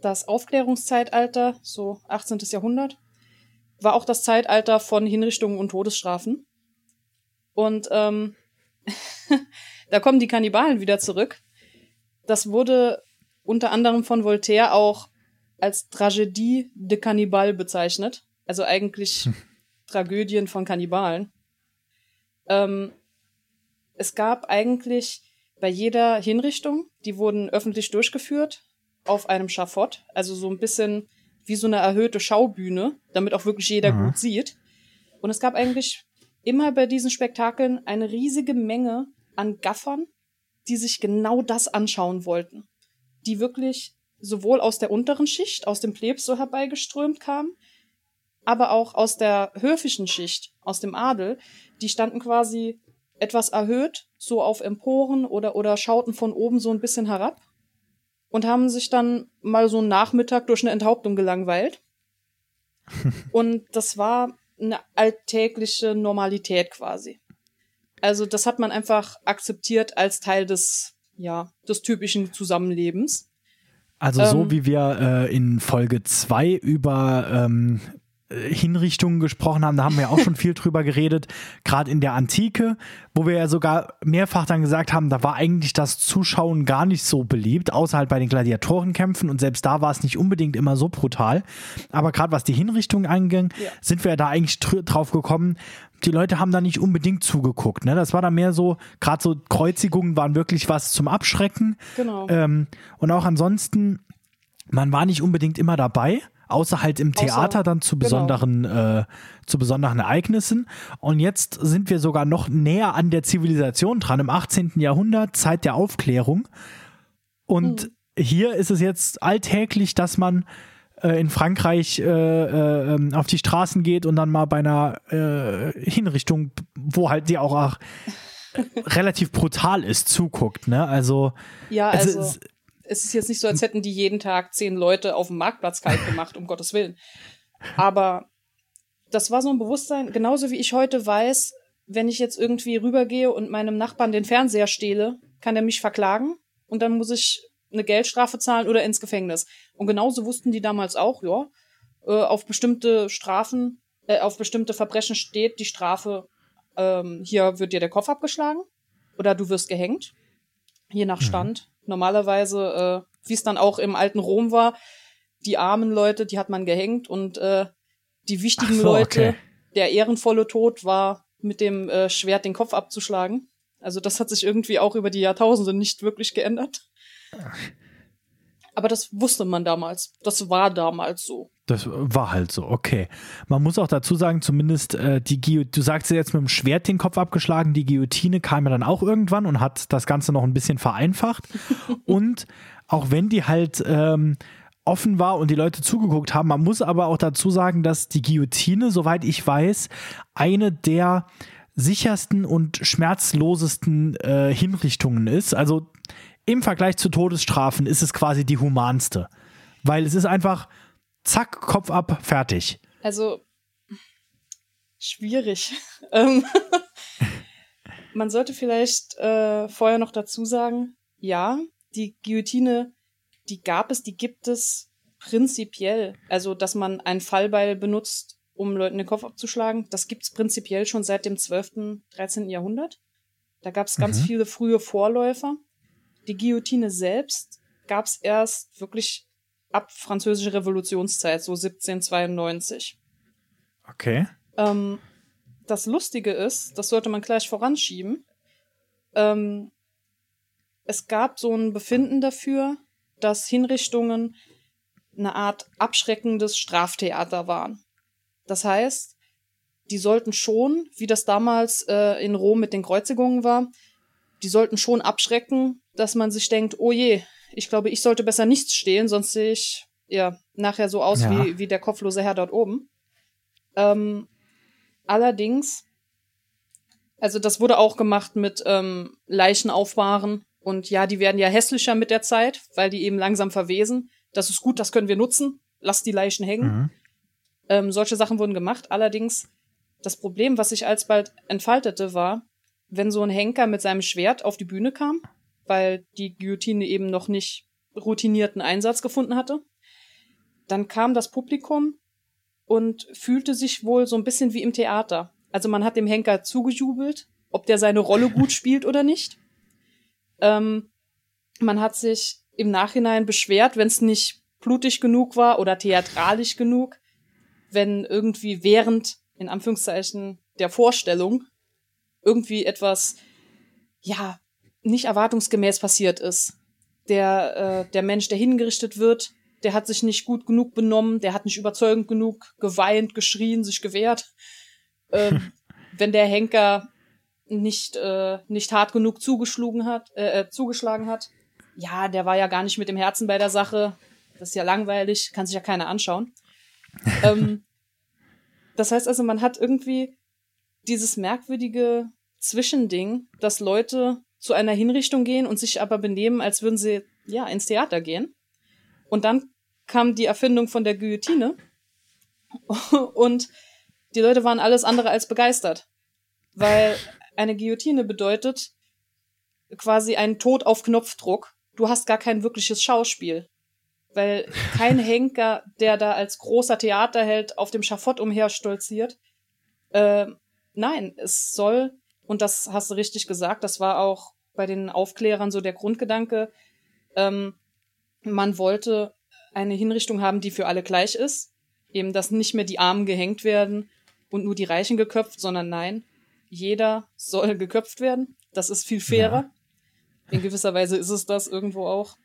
das Aufklärungszeitalter, so 18. Jahrhundert, war auch das Zeitalter von Hinrichtungen und Todesstrafen. Und ähm, da kommen die Kannibalen wieder zurück. Das wurde unter anderem von Voltaire auch als Tragédie de Cannibal bezeichnet. Also eigentlich hm. Tragödien von Kannibalen. Ähm, es gab eigentlich bei jeder Hinrichtung, die wurden öffentlich durchgeführt, auf einem Schafott, also so ein bisschen wie so eine erhöhte Schaubühne, damit auch wirklich jeder mhm. gut sieht. Und es gab eigentlich immer bei diesen Spektakeln eine riesige Menge an Gaffern, die sich genau das anschauen wollten. Die wirklich sowohl aus der unteren Schicht, aus dem Plebs so herbeigeströmt kamen, aber auch aus der höfischen Schicht, aus dem Adel. Die standen quasi etwas erhöht, so auf Emporen oder, oder schauten von oben so ein bisschen herab und haben sich dann mal so einen Nachmittag durch eine Enthauptung gelangweilt. und das war eine alltägliche Normalität quasi. Also das hat man einfach akzeptiert als Teil des, ja, des typischen Zusammenlebens. Also so ähm, wie wir äh, in Folge 2 über ähm, Hinrichtungen gesprochen haben, da haben wir ja auch schon viel drüber geredet, gerade in der Antike, wo wir ja sogar mehrfach dann gesagt haben, da war eigentlich das Zuschauen gar nicht so beliebt, außer halt bei den Gladiatorenkämpfen und selbst da war es nicht unbedingt immer so brutal. Aber gerade was die Hinrichtungen anging, ja. sind wir ja da eigentlich drauf gekommen, die Leute haben da nicht unbedingt zugeguckt. Ne? Das war da mehr so, gerade so Kreuzigungen waren wirklich was zum Abschrecken. Genau. Ähm, und auch ansonsten, man war nicht unbedingt immer dabei, außer halt im Theater außer, dann zu genau. besonderen, genau. äh, zu besonderen Ereignissen. Und jetzt sind wir sogar noch näher an der Zivilisation dran, im 18. Jahrhundert, Zeit der Aufklärung. Und mhm. hier ist es jetzt alltäglich, dass man äh, in Frankreich äh, äh, ähm, auf die Straßen geht und dann mal bei einer äh, Hinrichtung, wo halt die auch, auch relativ brutal ist, zuguckt. Ne? Also, ja, also, also es, es ist jetzt nicht so, als hätten die jeden Tag zehn Leute auf dem Marktplatz kalt gemacht, um Gottes Willen. Aber das war so ein Bewusstsein, genauso wie ich heute weiß, wenn ich jetzt irgendwie rübergehe und meinem Nachbarn den Fernseher stehle, kann er mich verklagen und dann muss ich eine Geldstrafe zahlen oder ins Gefängnis. Und genauso wussten die damals auch, ja, äh, auf bestimmte Strafen, äh, auf bestimmte Verbrechen steht die Strafe, ähm, hier wird dir der Kopf abgeschlagen oder du wirst gehängt, je nach mhm. Stand. Mhm. Normalerweise, äh, wie es dann auch im alten Rom war, die armen Leute, die hat man gehängt und äh, die wichtigen so, Leute, okay. der ehrenvolle Tod war mit dem äh, Schwert den Kopf abzuschlagen. Also das hat sich irgendwie auch über die Jahrtausende nicht wirklich geändert. Aber das wusste man damals. Das war damals so. Das war halt so, okay. Man muss auch dazu sagen, zumindest äh, die Guillotine, du sagst ja jetzt mit dem Schwert den Kopf abgeschlagen, die Guillotine kam ja dann auch irgendwann und hat das Ganze noch ein bisschen vereinfacht. und auch wenn die halt ähm, offen war und die Leute zugeguckt haben, man muss aber auch dazu sagen, dass die Guillotine, soweit ich weiß, eine der sichersten und schmerzlosesten äh, Hinrichtungen ist. Also im Vergleich zu Todesstrafen ist es quasi die humanste. Weil es ist einfach zack, Kopf ab, fertig. Also schwierig. Ähm, man sollte vielleicht äh, vorher noch dazu sagen, ja, die Guillotine, die gab es, die gibt es prinzipiell. Also, dass man ein Fallbeil benutzt, um Leuten den Kopf abzuschlagen, das gibt es prinzipiell schon seit dem 12., 13. Jahrhundert. Da gab es ganz mhm. viele frühe Vorläufer. Die Guillotine selbst gab es erst wirklich ab französische Revolutionszeit, so 1792. Okay. Ähm, das Lustige ist, das sollte man gleich voranschieben, ähm, es gab so ein Befinden dafür, dass Hinrichtungen eine Art abschreckendes Straftheater waren. Das heißt, die sollten schon, wie das damals äh, in Rom mit den Kreuzigungen war, die sollten schon abschrecken, dass man sich denkt, oh je, ich glaube, ich sollte besser nichts stehlen, sonst sehe ich ja nachher so aus ja. wie, wie der kopflose Herr dort oben. Ähm, allerdings, also das wurde auch gemacht mit ähm, Leichen aufbahren und ja, die werden ja hässlicher mit der Zeit, weil die eben langsam verwesen. Das ist gut, das können wir nutzen. Lass die Leichen hängen. Mhm. Ähm, solche Sachen wurden gemacht. Allerdings, das Problem, was sich alsbald entfaltete, war, wenn so ein Henker mit seinem Schwert auf die Bühne kam, weil die Guillotine eben noch nicht routinierten Einsatz gefunden hatte, dann kam das Publikum und fühlte sich wohl so ein bisschen wie im Theater. Also man hat dem Henker zugejubelt, ob der seine Rolle gut spielt oder nicht. Ähm, man hat sich im Nachhinein beschwert, wenn es nicht blutig genug war oder theatralisch genug, wenn irgendwie während, in Anführungszeichen, der Vorstellung irgendwie etwas, ja, nicht erwartungsgemäß passiert ist. Der, äh, der Mensch, der hingerichtet wird, der hat sich nicht gut genug benommen, der hat nicht überzeugend genug geweint, geschrien, sich gewehrt. Ähm, wenn der Henker nicht, äh, nicht hart genug zugeschlagen hat, äh, äh, zugeschlagen hat, ja, der war ja gar nicht mit dem Herzen bei der Sache. Das ist ja langweilig, kann sich ja keiner anschauen. ähm, das heißt also, man hat irgendwie dieses merkwürdige Zwischending, dass Leute zu einer Hinrichtung gehen und sich aber benehmen, als würden sie ja ins Theater gehen. Und dann kam die Erfindung von der Guillotine und die Leute waren alles andere als begeistert, weil eine Guillotine bedeutet quasi einen Tod auf Knopfdruck. Du hast gar kein wirkliches Schauspiel. Weil kein Henker, der da als großer Theaterheld auf dem Schafott umherstolziert. Äh, nein, es soll, und das hast du richtig gesagt, das war auch bei den Aufklärern so der Grundgedanke, ähm, man wollte eine Hinrichtung haben, die für alle gleich ist. Eben, dass nicht mehr die Armen gehängt werden und nur die Reichen geköpft, sondern nein, jeder soll geköpft werden. Das ist viel fairer. Ja. In gewisser Weise ist es das irgendwo auch.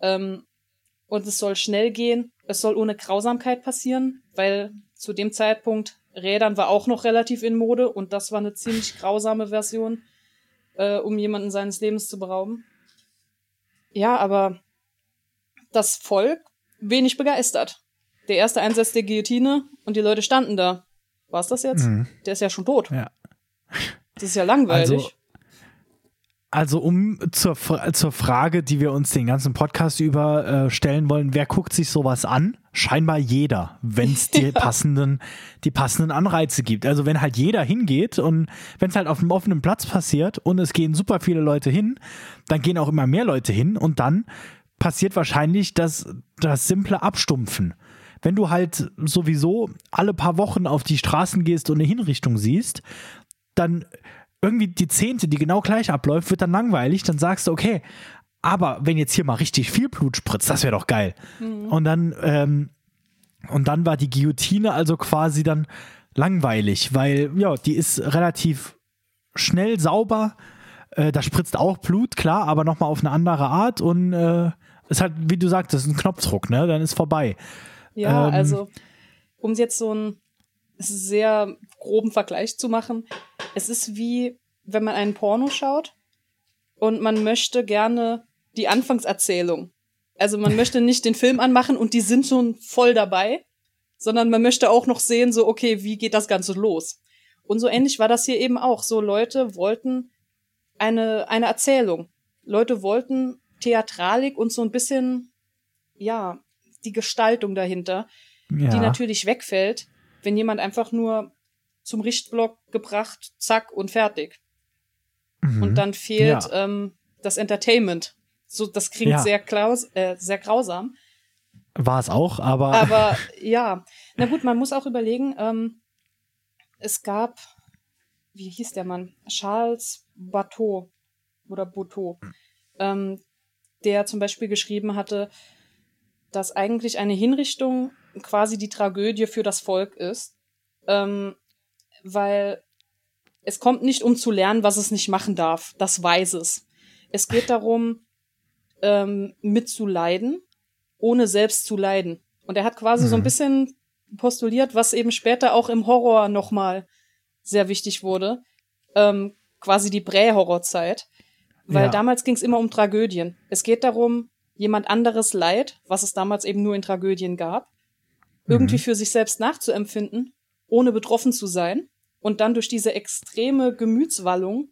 Ähm, und es soll schnell gehen. Es soll ohne Grausamkeit passieren, weil zu dem Zeitpunkt Rädern war auch noch relativ in Mode und das war eine ziemlich grausame Version, äh, um jemanden seines Lebens zu berauben. Ja, aber das Volk wenig begeistert. Der erste Einsatz der Guillotine und die Leute standen da. War's das jetzt? Mhm. Der ist ja schon tot. Ja. Das ist ja langweilig. Also, Also um zur, zur Frage, die wir uns den ganzen Podcast über äh, stellen wollen, wer guckt sich sowas an? Scheinbar jeder, wenn es die ja. passenden, die passenden Anreize gibt. Also wenn halt jeder hingeht und wenn es halt auf einem offenen Platz passiert und es gehen super viele Leute hin, dann gehen auch immer mehr Leute hin und dann passiert wahrscheinlich das, das simple Abstumpfen. Wenn du halt sowieso alle paar Wochen auf die Straßen gehst und eine Hinrichtung siehst, dann irgendwie die zehnte, die genau gleich abläuft, wird dann langweilig, dann sagst du, okay, aber wenn jetzt hier mal richtig viel Blut spritzt, das wäre doch geil. Mhm. Und dann, ähm, und dann war die Guillotine also quasi dann langweilig, weil ja, die ist relativ schnell sauber. Äh, da spritzt auch Blut, klar, aber nochmal auf eine andere Art und äh, ist halt, wie du sagtest, ein Knopfdruck, ne? Dann ist vorbei. Ja, ähm, also um jetzt so einen sehr groben Vergleich zu machen, es ist wie, wenn man einen Porno schaut und man möchte gerne die Anfangserzählung. Also man möchte nicht den Film anmachen und die sind schon voll dabei, sondern man möchte auch noch sehen, so, okay, wie geht das Ganze los? Und so ähnlich war das hier eben auch. So Leute wollten eine, eine Erzählung. Leute wollten Theatralik und so ein bisschen, ja, die Gestaltung dahinter, ja. die natürlich wegfällt, wenn jemand einfach nur zum Richtblock gebracht, zack und fertig. Mhm. Und dann fehlt ja. ähm, das Entertainment. So, das klingt ja. sehr, klaus äh, sehr grausam. War es auch, aber. Aber ja, na gut, man muss auch überlegen, ähm, es gab, wie hieß der Mann? Charles Bateau oder Bateau, ähm, der zum Beispiel geschrieben hatte, dass eigentlich eine Hinrichtung quasi die Tragödie für das Volk ist. Ähm, weil es kommt nicht um zu lernen, was es nicht machen darf. Das weiß es. Es geht darum, ähm, mitzuleiden, ohne selbst zu leiden. Und er hat quasi mhm. so ein mhm. bisschen postuliert, was eben später auch im Horror nochmal sehr wichtig wurde. Ähm, quasi die Prä-Horrorzeit. Weil ja. damals ging es immer um Tragödien. Es geht darum, jemand anderes Leid, was es damals eben nur in Tragödien gab, mhm. irgendwie für sich selbst nachzuempfinden ohne betroffen zu sein und dann durch diese extreme Gemütswallung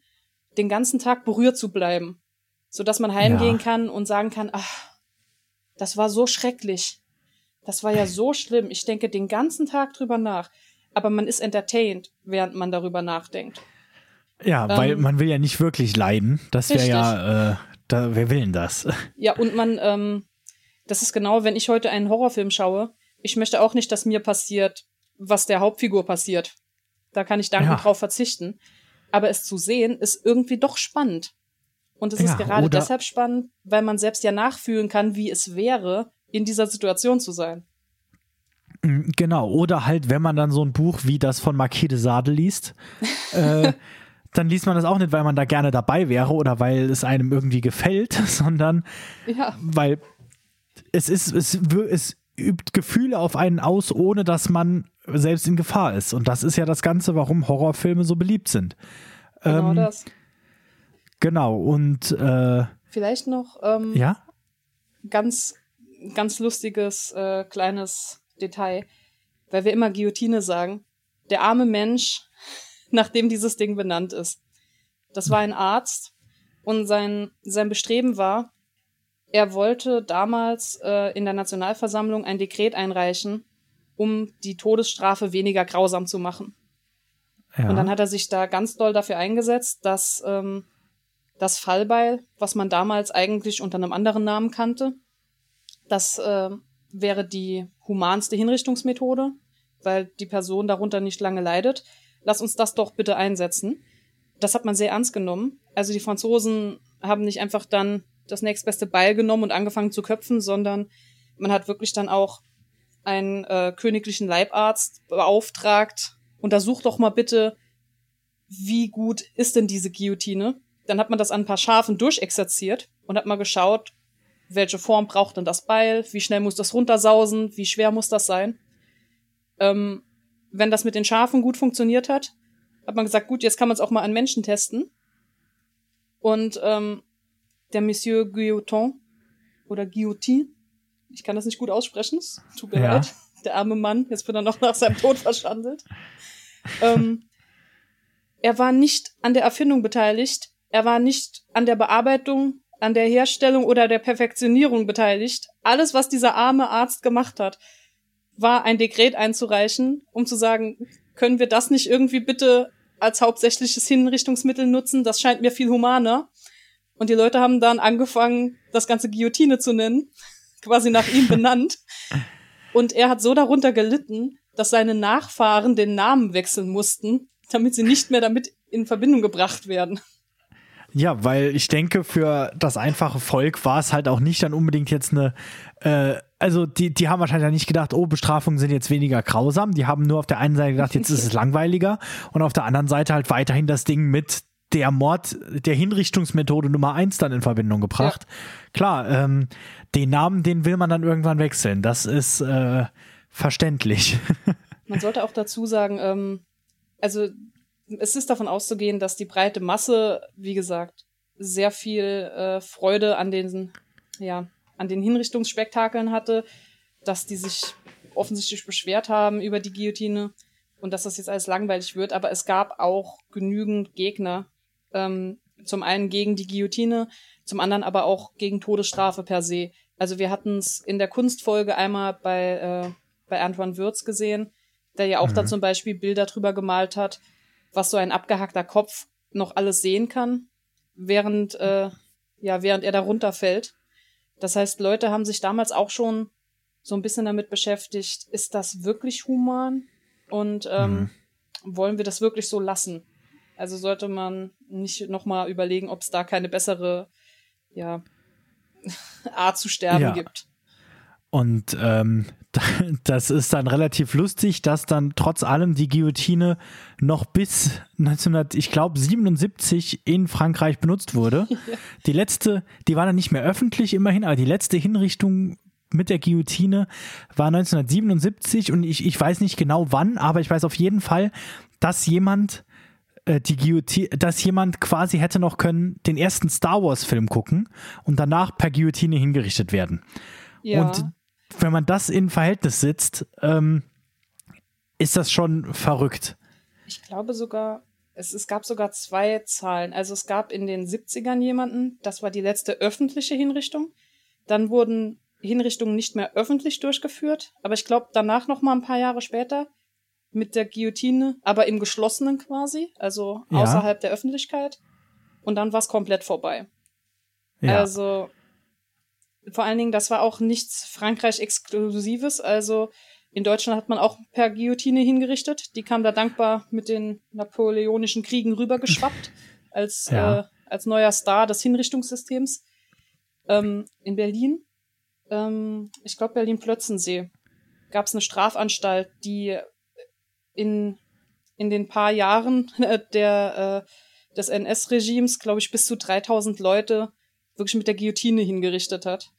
den ganzen Tag berührt zu bleiben, so dass man heimgehen ja. kann und sagen kann, ach, das war so schrecklich. Das war ja so schlimm. Ich denke den ganzen Tag drüber nach. Aber man ist entertained, während man darüber nachdenkt. Ja, ähm, weil man will ja nicht wirklich leiden. Das wäre ja, äh, da, wer will denn das? Ja, und man, ähm, das ist genau, wenn ich heute einen Horrorfilm schaue, ich möchte auch nicht, dass mir passiert, was der Hauptfigur passiert. Da kann ich dankend ja. drauf verzichten. Aber es zu sehen, ist irgendwie doch spannend. Und es ja, ist gerade deshalb spannend, weil man selbst ja nachfühlen kann, wie es wäre, in dieser Situation zu sein. Mm, genau, oder halt, wenn man dann so ein Buch wie das von Marquis de Sade liest, äh, dann liest man das auch nicht, weil man da gerne dabei wäre oder weil es einem irgendwie gefällt, sondern ja. weil es ist, es, es übt Gefühle auf einen aus, ohne dass man selbst in Gefahr ist. Und das ist ja das Ganze, warum Horrorfilme so beliebt sind. Genau ähm, das. Genau, und äh, vielleicht noch ähm, ja? ganz, ganz lustiges äh, kleines Detail, weil wir immer Guillotine sagen. Der arme Mensch, nachdem dieses Ding benannt ist. Das war ein Arzt und sein, sein Bestreben war, er wollte damals äh, in der Nationalversammlung ein Dekret einreichen, um die Todesstrafe weniger grausam zu machen. Ja. Und dann hat er sich da ganz doll dafür eingesetzt, dass ähm, das Fallbeil, was man damals eigentlich unter einem anderen Namen kannte, das äh, wäre die humanste Hinrichtungsmethode, weil die Person darunter nicht lange leidet. Lass uns das doch bitte einsetzen. Das hat man sehr ernst genommen. Also die Franzosen haben nicht einfach dann das nächstbeste Beil genommen und angefangen zu köpfen, sondern man hat wirklich dann auch einen äh, königlichen Leibarzt beauftragt, untersucht doch mal bitte, wie gut ist denn diese Guillotine? Dann hat man das an ein paar Schafen durchexerziert und hat mal geschaut, welche Form braucht denn das Beil, wie schnell muss das runtersausen, wie schwer muss das sein. Ähm, wenn das mit den Schafen gut funktioniert hat, hat man gesagt, gut, jetzt kann man es auch mal an Menschen testen. Und ähm, der Monsieur Guillotin oder Guillotin, ich kann das nicht gut aussprechen, tut mir ja. leid, der arme Mann, jetzt wird er noch nach seinem Tod verschandelt. ähm, er war nicht an der Erfindung beteiligt, er war nicht an der Bearbeitung, an der Herstellung oder der Perfektionierung beteiligt. Alles, was dieser arme Arzt gemacht hat, war ein Dekret einzureichen, um zu sagen, können wir das nicht irgendwie bitte als hauptsächliches Hinrichtungsmittel nutzen? Das scheint mir viel humaner. Und die Leute haben dann angefangen, das ganze Guillotine zu nennen, quasi nach ihm benannt. Und er hat so darunter gelitten, dass seine Nachfahren den Namen wechseln mussten, damit sie nicht mehr damit in Verbindung gebracht werden. Ja, weil ich denke, für das einfache Volk war es halt auch nicht dann unbedingt jetzt eine, äh, also die, die haben wahrscheinlich nicht gedacht, oh, Bestrafungen sind jetzt weniger grausam. Die haben nur auf der einen Seite gedacht, jetzt ist es langweiliger und auf der anderen Seite halt weiterhin das Ding mit der Mord, der Hinrichtungsmethode Nummer eins dann in Verbindung gebracht. Ja. Klar, ähm, den Namen, den will man dann irgendwann wechseln. Das ist äh, verständlich. Man sollte auch dazu sagen, ähm, also es ist davon auszugehen, dass die breite Masse, wie gesagt, sehr viel äh, Freude an den, ja, an den Hinrichtungsspektakeln hatte, dass die sich offensichtlich beschwert haben über die Guillotine und dass das jetzt alles langweilig wird. Aber es gab auch genügend Gegner, ähm, zum einen gegen die Guillotine, zum anderen aber auch gegen Todesstrafe per se. Also wir hatten es in der Kunstfolge einmal bei, äh, bei Antoine Würz gesehen, der ja auch mhm. da zum Beispiel Bilder drüber gemalt hat, was so ein abgehackter Kopf noch alles sehen kann, während, äh, ja, während er da runterfällt. Das heißt, Leute haben sich damals auch schon so ein bisschen damit beschäftigt, ist das wirklich human? Und ähm, mhm. wollen wir das wirklich so lassen? Also sollte man nicht nochmal überlegen, ob es da keine bessere ja, Art zu sterben ja. gibt. Und ähm, das ist dann relativ lustig, dass dann trotz allem die Guillotine noch bis 1900, ich glaube 77 in Frankreich benutzt wurde. Ja. Die letzte, die war dann nicht mehr öffentlich immerhin, aber die letzte Hinrichtung mit der Guillotine war 1977 und ich, ich weiß nicht genau wann, aber ich weiß auf jeden Fall, dass jemand die Guillotine, dass jemand quasi hätte noch können den ersten Star Wars Film gucken und danach per Guillotine hingerichtet werden. Ja. Und wenn man das in Verhältnis sitzt, ähm, ist das schon verrückt. Ich glaube sogar, es, es gab sogar zwei Zahlen. Also es gab in den 70ern jemanden, das war die letzte öffentliche Hinrichtung. Dann wurden Hinrichtungen nicht mehr öffentlich durchgeführt, aber ich glaube danach noch mal ein paar Jahre später mit der Guillotine, aber im geschlossenen quasi, also ja. außerhalb der Öffentlichkeit. Und dann war es komplett vorbei. Ja. Also vor allen Dingen, das war auch nichts Frankreich-Exklusives. Also in Deutschland hat man auch per Guillotine hingerichtet. Die kam da dankbar mit den napoleonischen Kriegen rübergeschwappt als, ja. äh, als neuer Star des Hinrichtungssystems. Ähm, in Berlin, ähm, ich glaube Berlin-Plötzensee, gab es eine Strafanstalt, die in, in den paar Jahren der, äh, des NS-Regimes, glaube ich, bis zu 3000 Leute wirklich mit der Guillotine hingerichtet hat.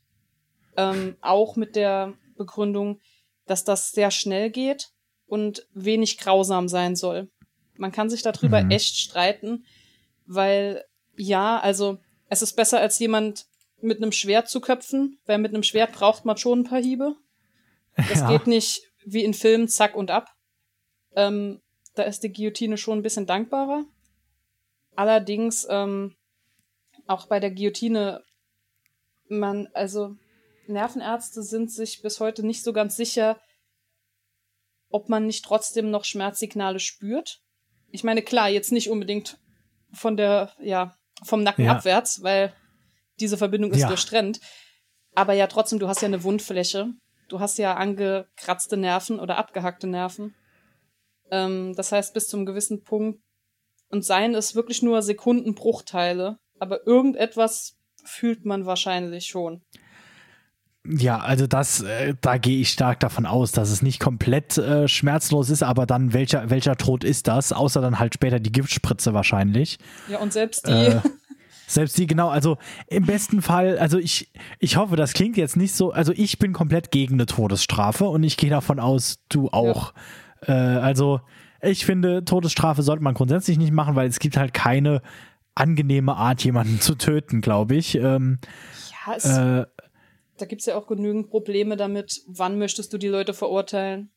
Ähm, auch mit der Begründung, dass das sehr schnell geht und wenig grausam sein soll. Man kann sich darüber mhm. echt streiten, weil ja, also es ist besser als jemand mit einem Schwert zu köpfen, weil mit einem Schwert braucht man schon ein paar Hiebe. Das ja. geht nicht wie in Filmen zack und ab. Ähm, da ist die Guillotine schon ein bisschen dankbarer. Allerdings ähm, auch bei der Guillotine, man, also Nervenärzte sind sich bis heute nicht so ganz sicher, ob man nicht trotzdem noch Schmerzsignale spürt. Ich meine, klar, jetzt nicht unbedingt von der, ja, vom Nacken ja. abwärts, weil diese Verbindung ist ja. durchtrennt. Aber ja, trotzdem, du hast ja eine Wundfläche. Du hast ja angekratzte Nerven oder abgehackte Nerven. Ähm, das heißt, bis zum gewissen Punkt und seien es wirklich nur Sekundenbruchteile, aber irgendetwas fühlt man wahrscheinlich schon. Ja, also das, äh, da gehe ich stark davon aus, dass es nicht komplett äh, schmerzlos ist, aber dann welcher, welcher Tod ist das? Außer dann halt später die Giftspritze wahrscheinlich. Ja, und selbst die. Äh, selbst die, genau, also im besten Fall, also ich, ich hoffe, das klingt jetzt nicht so, also ich bin komplett gegen eine Todesstrafe und ich gehe davon aus, du auch. Ja. Äh, also ich finde, Todesstrafe sollte man grundsätzlich nicht machen, weil es gibt halt keine angenehme Art, jemanden zu töten, glaube ich. Ähm, ja, es, äh, da gibt es ja auch genügend Probleme damit. Wann möchtest du die Leute verurteilen?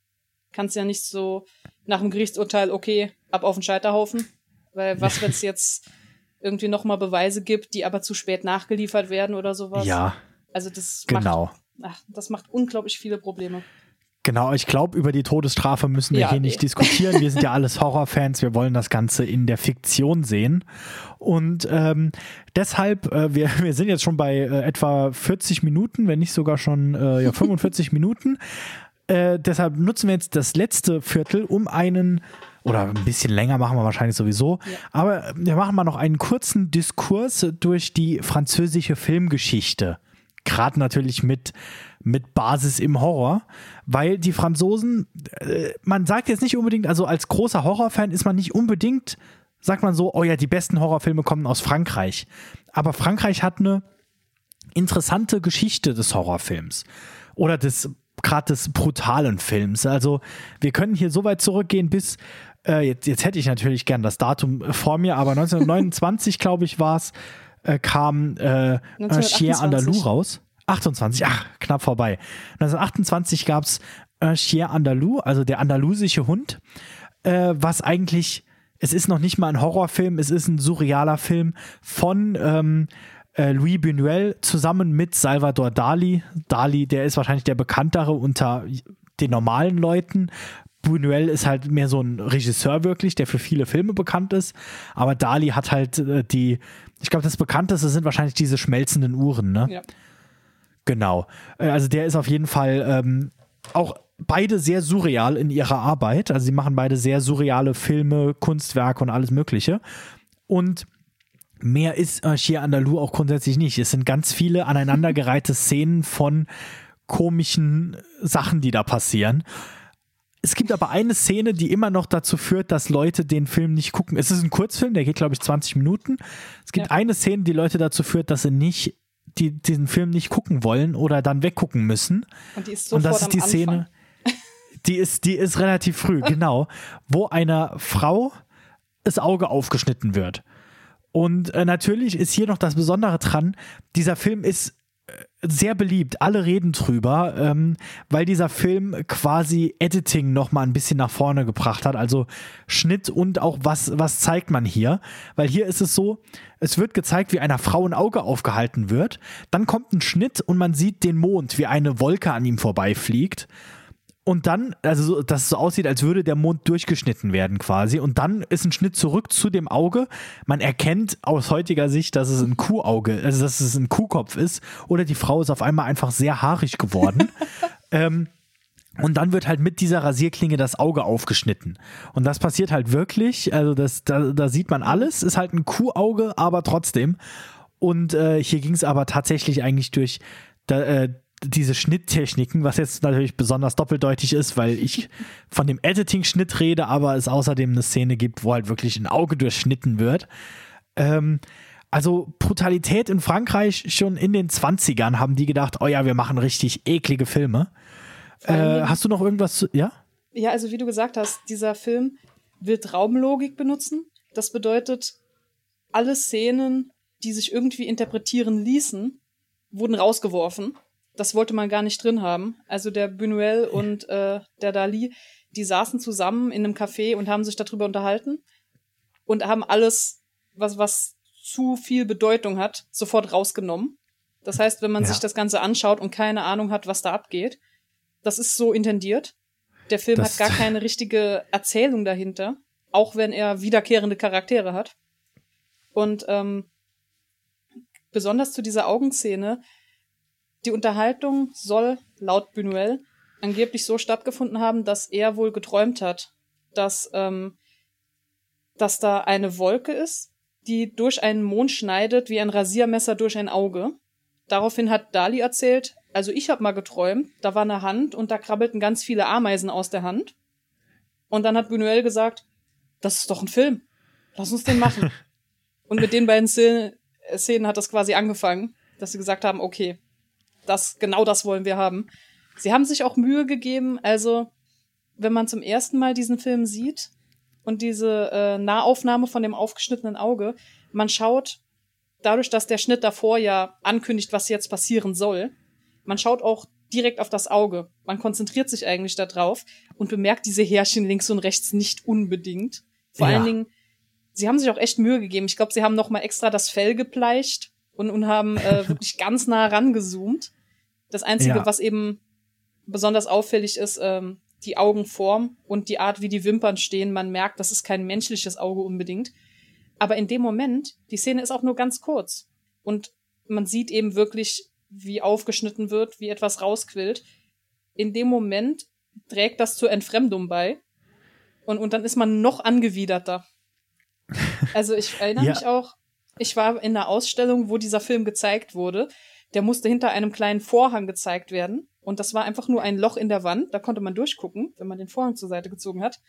Kannst ja nicht so nach dem Gerichtsurteil, okay, ab auf den Scheiterhaufen. Weil was, wenn es jetzt irgendwie nochmal Beweise gibt, die aber zu spät nachgeliefert werden oder sowas. Ja. Also das genau. Macht, ach, das macht unglaublich viele Probleme. Genau, ich glaube, über die Todesstrafe müssen wir ja, hier nee. nicht diskutieren. Wir sind ja alles Horrorfans, wir wollen das Ganze in der Fiktion sehen. Und ähm, deshalb, äh, wir, wir sind jetzt schon bei äh, etwa 40 Minuten, wenn nicht sogar schon äh, ja, 45 Minuten. Äh, deshalb nutzen wir jetzt das letzte Viertel, um einen oder ein bisschen länger machen wir wahrscheinlich sowieso. Ja. Aber wir machen mal noch einen kurzen Diskurs durch die französische Filmgeschichte. Gerade natürlich mit mit Basis im Horror, weil die Franzosen, äh, man sagt jetzt nicht unbedingt, also als großer Horrorfan ist man nicht unbedingt, sagt man so, oh ja, die besten Horrorfilme kommen aus Frankreich. Aber Frankreich hat eine interessante Geschichte des Horrorfilms oder des gerade des brutalen Films. Also wir können hier so weit zurückgehen bis äh, jetzt, jetzt hätte ich natürlich gern das Datum vor mir, aber 1929 glaube ich war es, äh, kam äh, Un Chien Andalou raus. 28, ach, knapp vorbei. 1928 gab es Un Chien Andalou, also der andalusische Hund, äh, was eigentlich, es ist noch nicht mal ein Horrorfilm, es ist ein surrealer Film von ähm, äh, Louis Buñuel zusammen mit Salvador Dali. Dali, der ist wahrscheinlich der bekanntere unter den normalen Leuten. Buñuel ist halt mehr so ein Regisseur wirklich, der für viele Filme bekannt ist. Aber Dali hat halt äh, die, ich glaube, das bekannteste sind wahrscheinlich diese schmelzenden Uhren, ne? Ja. Genau. Äh, also der ist auf jeden Fall ähm, auch beide sehr surreal in ihrer Arbeit. Also sie machen beide sehr surreale Filme, Kunstwerke und alles Mögliche. Und mehr ist äh, Chien Andalou auch grundsätzlich nicht. Es sind ganz viele aneinandergereihte Szenen von komischen Sachen, die da passieren. Es gibt aber eine Szene, die immer noch dazu führt, dass Leute den Film nicht gucken. Es ist ein Kurzfilm, der geht, glaube ich, 20 Minuten. Es gibt ja. eine Szene, die Leute dazu führt, dass sie nicht die diesen Film nicht gucken wollen oder dann weggucken müssen. Und die ist Und das ist die Szene, die ist, die ist relativ früh, genau, wo einer Frau das Auge aufgeschnitten wird. Und äh, natürlich ist hier noch das Besondere dran, dieser Film ist sehr beliebt. Alle reden drüber, ähm, weil dieser Film quasi Editing noch mal ein bisschen nach vorne gebracht hat. Also Schnitt und auch was, was zeigt man hier? Weil hier ist es so, es wird gezeigt, wie einer Frau ein Auge aufgehalten wird. Dann kommt ein Schnitt und man sieht den Mond, wie eine Wolke an ihm vorbeifliegt. Und dann, also so, dass es so aussieht, als würde der Mond durchgeschnitten werden quasi. Und dann ist ein Schnitt zurück zu dem Auge. Man erkennt aus heutiger Sicht, dass es ein Kuhauge, also dass es ein Kuhkopf ist. Oder die Frau ist auf einmal einfach sehr haarig geworden. ähm, und dann wird halt mit dieser Rasierklinge das Auge aufgeschnitten. Und das passiert halt wirklich. Also das, da, da sieht man alles. Ist halt ein Kuhauge, aber trotzdem. Und äh, hier ging es aber tatsächlich eigentlich durch da, äh, diese Schnitttechniken, was jetzt natürlich besonders doppeldeutig ist, weil ich von dem Editing-Schnitt rede, aber es außerdem eine Szene gibt, wo halt wirklich ein Auge durchschnitten wird. Ähm, also Brutalität in Frankreich schon in den 20ern haben die gedacht, oh ja, wir machen richtig eklige Filme. Äh, hast du noch irgendwas zu, ja? Ja, also wie du gesagt hast, dieser Film wird Raumlogik benutzen. Das bedeutet, alle Szenen, die sich irgendwie interpretieren ließen, wurden rausgeworfen das wollte man gar nicht drin haben. Also der Buñuel und äh, der Dali, die saßen zusammen in einem Café und haben sich darüber unterhalten und haben alles, was, was zu viel Bedeutung hat, sofort rausgenommen. Das heißt, wenn man ja. sich das Ganze anschaut und keine Ahnung hat, was da abgeht, das ist so intendiert. Der Film das hat gar keine richtige Erzählung dahinter, auch wenn er wiederkehrende Charaktere hat. Und ähm, besonders zu dieser Augenszene, die Unterhaltung soll, laut Buñuel, angeblich so stattgefunden haben, dass er wohl geträumt hat, dass, ähm, dass da eine Wolke ist, die durch einen Mond schneidet wie ein Rasiermesser durch ein Auge. Daraufhin hat Dali erzählt, also ich habe mal geträumt, da war eine Hand und da krabbelten ganz viele Ameisen aus der Hand. Und dann hat Buñuel gesagt, das ist doch ein Film. Lass uns den machen. und mit den beiden Szenen hat das quasi angefangen, dass sie gesagt haben, okay, das, genau das wollen wir haben. Sie haben sich auch Mühe gegeben, also wenn man zum ersten Mal diesen Film sieht und diese äh, Nahaufnahme von dem aufgeschnittenen Auge, man schaut, dadurch, dass der Schnitt davor ja ankündigt, was jetzt passieren soll, man schaut auch direkt auf das Auge. Man konzentriert sich eigentlich darauf und bemerkt diese Härchen links und rechts nicht unbedingt. Vor ja. allen Dingen sie haben sich auch echt Mühe gegeben. Ich glaube, sie haben noch mal extra das Fell gebleicht und, und haben äh, wirklich ganz nah rangezoomt. Das Einzige, ja. was eben besonders auffällig ist, ähm, die Augenform und die Art, wie die Wimpern stehen. Man merkt, das ist kein menschliches Auge unbedingt. Aber in dem Moment, die Szene ist auch nur ganz kurz. Und man sieht eben wirklich, wie aufgeschnitten wird, wie etwas rausquillt. In dem Moment trägt das zur Entfremdung bei. Und, und dann ist man noch angewiderter. Also ich erinnere ja. mich auch, ich war in einer Ausstellung, wo dieser Film gezeigt wurde. Der musste hinter einem kleinen Vorhang gezeigt werden. Und das war einfach nur ein Loch in der Wand. Da konnte man durchgucken, wenn man den Vorhang zur Seite gezogen hat.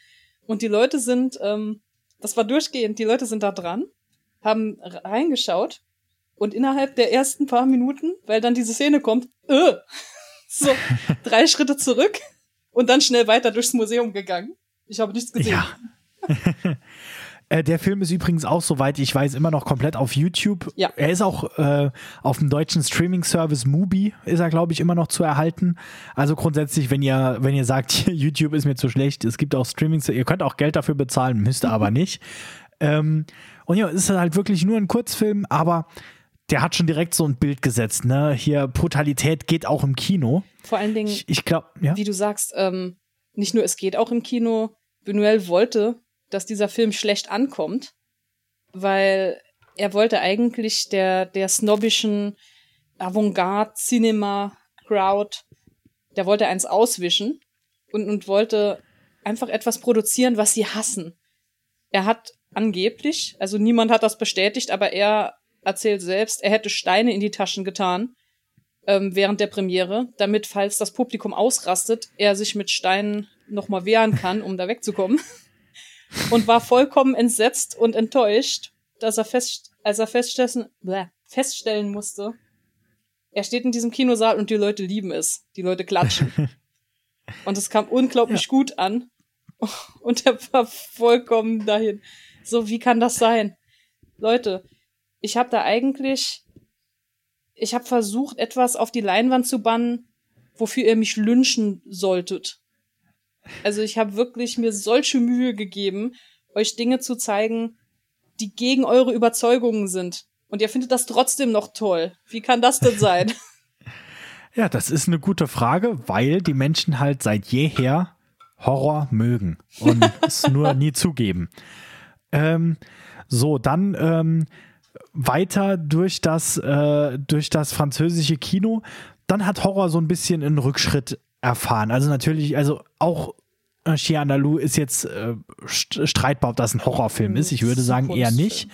Und die Leute sind, ähm, das war durchgehend, die Leute sind da dran, haben reingeschaut und innerhalb der ersten paar Minuten, weil dann diese Szene kommt, äh, so drei Schritte zurück und dann schnell weiter durchs Museum gegangen. Ich habe nichts gesehen. Ja. Äh, der Film ist übrigens auch, soweit ich weiß, immer noch komplett auf YouTube. Ja. Er ist auch äh, auf dem deutschen Streaming-Service Mubi, ist er, glaube ich, immer noch zu erhalten. Also grundsätzlich, wenn ihr, wenn ihr sagt, YouTube ist mir zu schlecht, es gibt auch Streaming, ihr könnt auch Geld dafür bezahlen, müsst aber nicht. Ähm, und ja, es ist halt wirklich nur ein Kurzfilm, aber der hat schon direkt so ein Bild gesetzt, ne? Hier Brutalität geht auch im Kino. Vor allen Dingen, ich, ich glaube, ja? wie du sagst, ähm, nicht nur es geht auch im Kino. Buñuel wollte dass dieser Film schlecht ankommt, weil er wollte eigentlich der, der snobbischen Avantgarde-Cinema-Crowd, der wollte eins auswischen und, und wollte einfach etwas produzieren, was sie hassen. Er hat angeblich, also niemand hat das bestätigt, aber er erzählt selbst, er hätte Steine in die Taschen getan ähm, während der Premiere, damit, falls das Publikum ausrastet, er sich mit Steinen nochmal wehren kann, um da wegzukommen und war vollkommen entsetzt und enttäuscht, dass er fest, als er feststellen, bleh, feststellen musste, er steht in diesem Kinosaal und die Leute lieben es. Die Leute klatschen. und es kam unglaublich ja. gut an. Und er war vollkommen dahin. So, wie kann das sein? Leute, ich habe da eigentlich, ich habe versucht, etwas auf die Leinwand zu bannen, wofür ihr mich lynchen solltet. Also ich habe wirklich mir solche Mühe gegeben, euch Dinge zu zeigen, die gegen eure Überzeugungen sind. Und ihr findet das trotzdem noch toll. Wie kann das denn sein? Ja, das ist eine gute Frage, weil die Menschen halt seit jeher Horror mögen und es nur nie zugeben. Ähm, so, dann ähm, weiter durch das, äh, durch das französische Kino. Dann hat Horror so ein bisschen einen Rückschritt erfahren. Also natürlich, also auch Shia Andalou ist jetzt äh, streitbar, ob das ein Horrorfilm ist. Ich würde sagen eher nicht.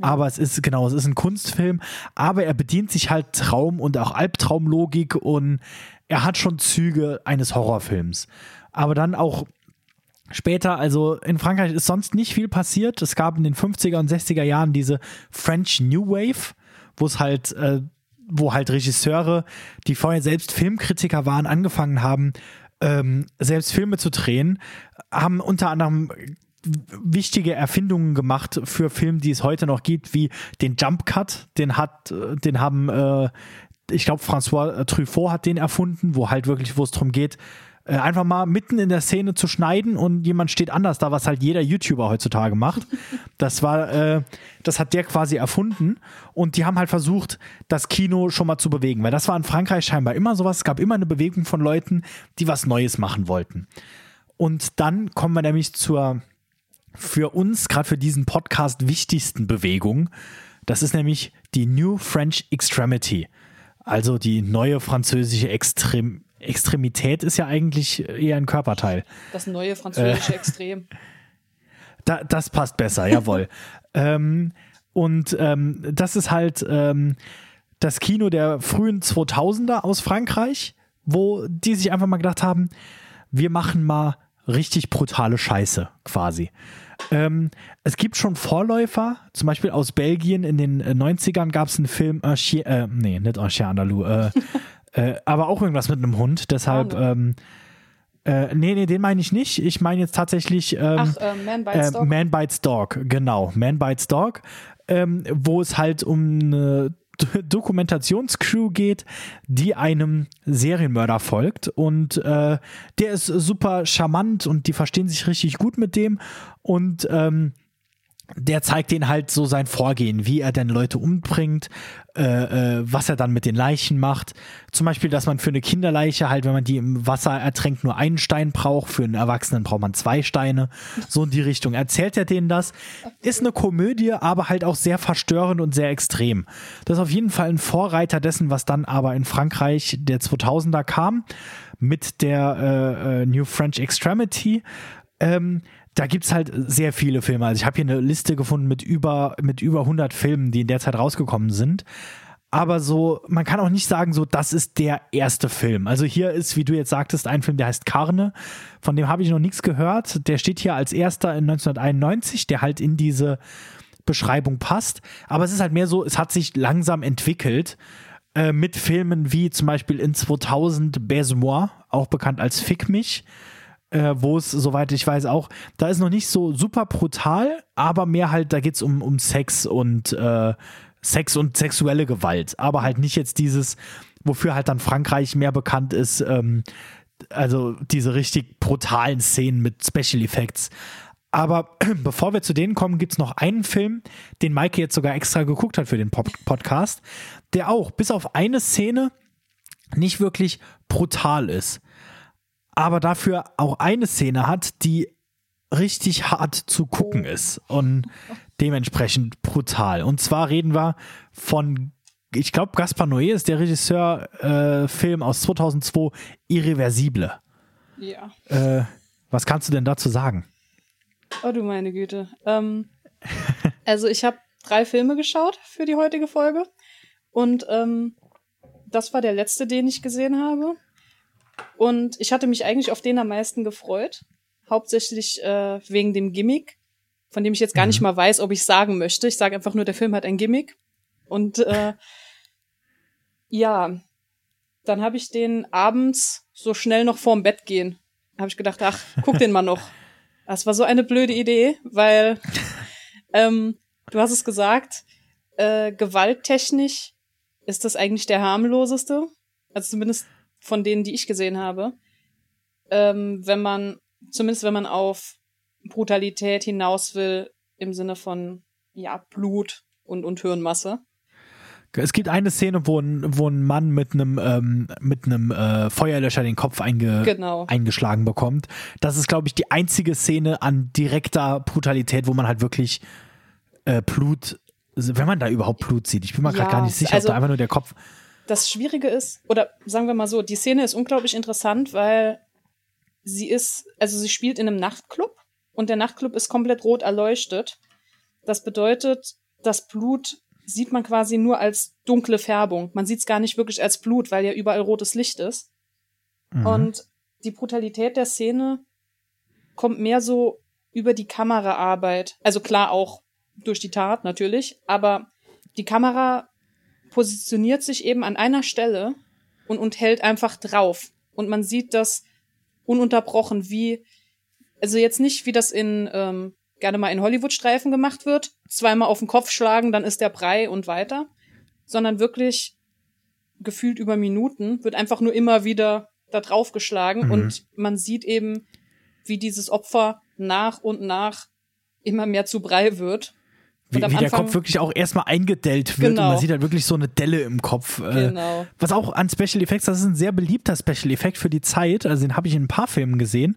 Aber es ist, genau, es ist ein Kunstfilm. Aber er bedient sich halt Traum- und auch Albtraumlogik und er hat schon Züge eines Horrorfilms. Aber dann auch später, also in Frankreich ist sonst nicht viel passiert. Es gab in den 50er und 60er Jahren diese French New Wave, wo es halt, äh, wo halt Regisseure, die vorher selbst Filmkritiker waren, angefangen haben, ähm, selbst Filme zu drehen, haben unter anderem wichtige Erfindungen gemacht für Filme, die es heute noch gibt, wie den Jump Cut, den hat, den haben, äh, ich glaube, François Truffaut hat den erfunden, wo halt wirklich, wo es darum geht, äh, einfach mal mitten in der Szene zu schneiden und jemand steht anders da, was halt jeder YouTuber heutzutage macht. Das war, äh, das hat der quasi erfunden und die haben halt versucht, das Kino schon mal zu bewegen, weil das war in Frankreich scheinbar immer sowas. Es gab immer eine Bewegung von Leuten, die was Neues machen wollten. Und dann kommen wir nämlich zur für uns, gerade für diesen Podcast, wichtigsten Bewegung. Das ist nämlich die New French Extremity. Also die neue französische Extrem Extremität ist ja eigentlich eher ein Körperteil. Das neue französische äh, Extrem. Da, das passt besser, jawohl. ähm, und ähm, das ist halt ähm, das Kino der frühen 2000er aus Frankreich, wo die sich einfach mal gedacht haben, wir machen mal richtig brutale Scheiße quasi. Ähm, es gibt schon Vorläufer, zum Beispiel aus Belgien in den 90ern gab es einen Film, äh, äh, nee, nicht Chien Andalou, äh, Äh, aber auch irgendwas mit einem Hund. Deshalb. Ähm, äh, nee, nee, den meine ich nicht. Ich meine jetzt tatsächlich. Ähm, Ach, äh, Man Bites äh, Dog. Man Bites Dog, genau. Man Bites Dog. Ähm, wo es halt um eine Dokumentationscrew geht, die einem Serienmörder folgt und äh, der ist super charmant und die verstehen sich richtig gut mit dem und ähm, der zeigt den halt so sein Vorgehen, wie er denn Leute umbringt, äh, äh, was er dann mit den Leichen macht. Zum Beispiel, dass man für eine Kinderleiche halt, wenn man die im Wasser ertränkt, nur einen Stein braucht, für einen Erwachsenen braucht man zwei Steine. So in die Richtung. Erzählt er denen das? Ist eine Komödie, aber halt auch sehr verstörend und sehr extrem. Das ist auf jeden Fall ein Vorreiter dessen, was dann aber in Frankreich der 2000er kam, mit der äh, äh, New French Extremity. Ähm, da gibt es halt sehr viele Filme. Also ich habe hier eine Liste gefunden mit über, mit über 100 Filmen, die in der Zeit rausgekommen sind. Aber so, man kann auch nicht sagen, so, das ist der erste Film. Also hier ist, wie du jetzt sagtest, ein Film, der heißt Karne. Von dem habe ich noch nichts gehört. Der steht hier als erster in 1991, der halt in diese Beschreibung passt. Aber es ist halt mehr so, es hat sich langsam entwickelt äh, mit Filmen wie zum Beispiel in 2000 Baise-moi, auch bekannt als Fick mich äh, wo es, soweit ich weiß, auch, da ist noch nicht so super brutal, aber mehr halt, da geht es um, um Sex und äh, Sex und sexuelle Gewalt, aber halt nicht jetzt dieses, wofür halt dann Frankreich mehr bekannt ist, ähm, also diese richtig brutalen Szenen mit Special Effects. Aber bevor wir zu denen kommen, gibt es noch einen Film, den Maike jetzt sogar extra geguckt hat für den Pop Podcast, der auch bis auf eine Szene nicht wirklich brutal ist aber dafür auch eine Szene hat, die richtig hart zu gucken ist und dementsprechend brutal. Und zwar reden wir von, ich glaube, Gaspar Noé ist der Regisseur, äh, Film aus 2002, Irreversible. Ja. Äh, was kannst du denn dazu sagen? Oh du meine Güte. Ähm, also ich habe drei Filme geschaut für die heutige Folge und ähm, das war der letzte, den ich gesehen habe. Und ich hatte mich eigentlich auf den am meisten gefreut. Hauptsächlich äh, wegen dem Gimmick, von dem ich jetzt gar mhm. nicht mal weiß, ob ich sagen möchte. Ich sage einfach nur, der Film hat ein Gimmick. Und äh, ja, dann habe ich den abends so schnell noch vorm Bett gehen. Habe ich gedacht, ach, guck den mal noch. Das war so eine blöde Idee, weil ähm, du hast es gesagt, äh, gewalttechnisch ist das eigentlich der harmloseste. Also zumindest von denen, die ich gesehen habe. Ähm, wenn man, zumindest wenn man auf Brutalität hinaus will, im Sinne von, ja, Blut und, und Hirnmasse. Es gibt eine Szene, wo ein, wo ein Mann mit einem ähm, mit einem äh, Feuerlöscher den Kopf einge genau. eingeschlagen bekommt. Das ist, glaube ich, die einzige Szene an direkter Brutalität, wo man halt wirklich äh, Blut, wenn man da überhaupt Blut sieht. Ich bin mir ja, gerade gar nicht sicher, also, ob da einfach nur der Kopf das Schwierige ist, oder sagen wir mal so, die Szene ist unglaublich interessant, weil sie ist, also sie spielt in einem Nachtclub und der Nachtclub ist komplett rot erleuchtet. Das bedeutet, das Blut sieht man quasi nur als dunkle Färbung. Man sieht es gar nicht wirklich als Blut, weil ja überall rotes Licht ist. Mhm. Und die Brutalität der Szene kommt mehr so über die Kameraarbeit. Also klar auch durch die Tat natürlich, aber die Kamera positioniert sich eben an einer Stelle und, und hält einfach drauf. Und man sieht das ununterbrochen, wie, also jetzt nicht, wie das in, ähm, gerne mal in Hollywood-Streifen gemacht wird, zweimal auf den Kopf schlagen, dann ist der Brei und weiter, sondern wirklich gefühlt über Minuten wird einfach nur immer wieder da drauf geschlagen mhm. und man sieht eben, wie dieses Opfer nach und nach immer mehr zu Brei wird wie, wie der Kopf wirklich auch erstmal eingedellt wird genau. und man sieht halt wirklich so eine Delle im Kopf. Äh, genau. Was auch an Special Effects, das ist ein sehr beliebter Special Effekt für die Zeit. Also den habe ich in ein paar Filmen gesehen.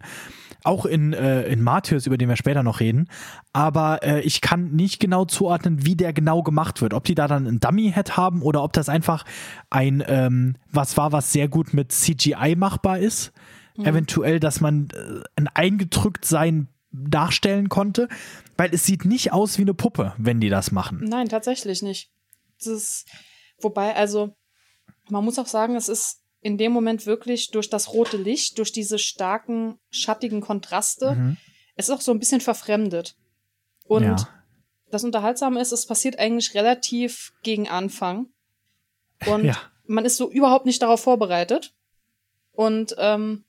Auch in, äh, in Martyrs, über den wir später noch reden. Aber äh, ich kann nicht genau zuordnen, wie der genau gemacht wird. Ob die da dann ein Dummy-Head haben oder ob das einfach ein ähm, was war, was sehr gut mit CGI machbar ist. Mhm. Eventuell, dass man äh, ein eingedrückt sein darstellen konnte, weil es sieht nicht aus wie eine Puppe, wenn die das machen. Nein, tatsächlich nicht. Das ist, wobei, also, man muss auch sagen, es ist in dem Moment wirklich durch das rote Licht, durch diese starken, schattigen Kontraste, mhm. es ist auch so ein bisschen verfremdet. Und ja. das Unterhaltsame ist, es passiert eigentlich relativ gegen Anfang. Und ja. man ist so überhaupt nicht darauf vorbereitet. Und ähm,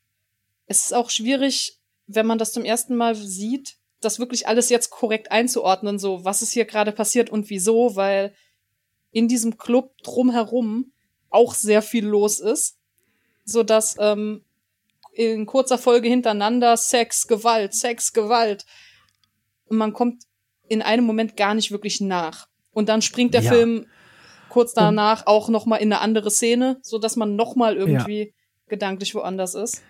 es ist auch schwierig, wenn man das zum ersten Mal sieht, das wirklich alles jetzt korrekt einzuordnen, so was ist hier gerade passiert und wieso, weil in diesem Club drumherum auch sehr viel los ist, so dass ähm, in kurzer Folge hintereinander Sex, Gewalt, Sex, Gewalt. Und man kommt in einem Moment gar nicht wirklich nach. Und dann springt der Ja. Film kurz danach auch noch mal in eine andere Szene, so dass man noch mal irgendwie gedanklich woanders ist.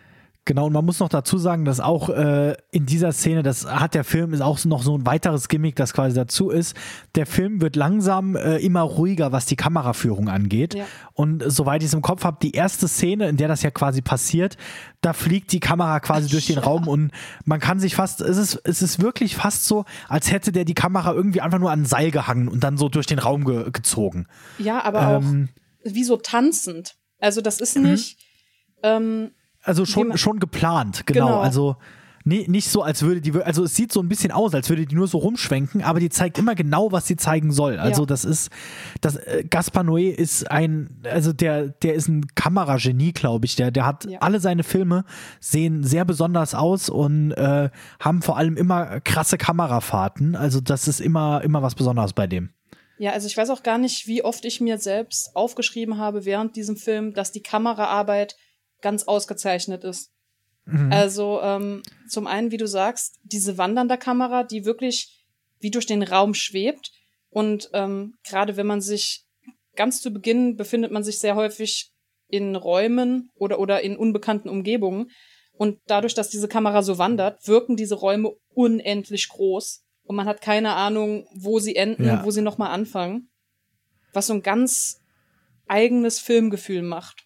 Genau, und man muss noch dazu sagen, dass auch äh, in dieser Szene, das hat der Film, ist auch noch so ein weiteres Gimmick, das quasi dazu ist. Der Film wird langsam äh, immer ruhiger, was die Kameraführung angeht. Ja. Und äh, soweit ich es im Kopf habe, die erste Szene, in der das ja quasi passiert, da fliegt die Kamera quasi durch den Raum und man kann sich fast, es ist, es ist wirklich fast so, als hätte der die Kamera irgendwie einfach nur an ein Seil gehangen und dann so durch den Raum ge gezogen. Ja, aber Ähm, auch wie so tanzend. Also das ist nicht ähm, Also schon, schon geplant, genau. Genau. Also nee, nicht so, als würde die, also es sieht so ein bisschen aus, als würde die nur so rumschwenken, aber die zeigt immer genau, was sie zeigen soll. Also Ja. das ist, das äh, Gaspar Noé ist ein, also der, der ist ein Kameragenie, glaube ich. Der, der hat Ja. alle seine Filme sehen sehr besonders aus und äh, haben vor allem immer krasse Kamerafahrten. Also das ist immer, immer was Besonderes bei dem. Ja, also ich weiß auch gar nicht, wie oft ich mir selbst aufgeschrieben habe während diesem Film, dass die Kameraarbeit ganz ausgezeichnet ist. Also ähm, zum einen, wie du sagst, diese wandernde Kamera, die wirklich wie durch den Raum schwebt. Und ähm, gerade wenn man sich ganz zu Beginn befindet man sich sehr häufig in Räumen oder, oder in unbekannten Umgebungen. Und dadurch, dass diese Kamera so wandert, wirken diese Räume unendlich groß. Und man hat keine Ahnung, wo sie enden Ja. und wo sie nochmal anfangen. Was so ein ganz eigenes Filmgefühl macht.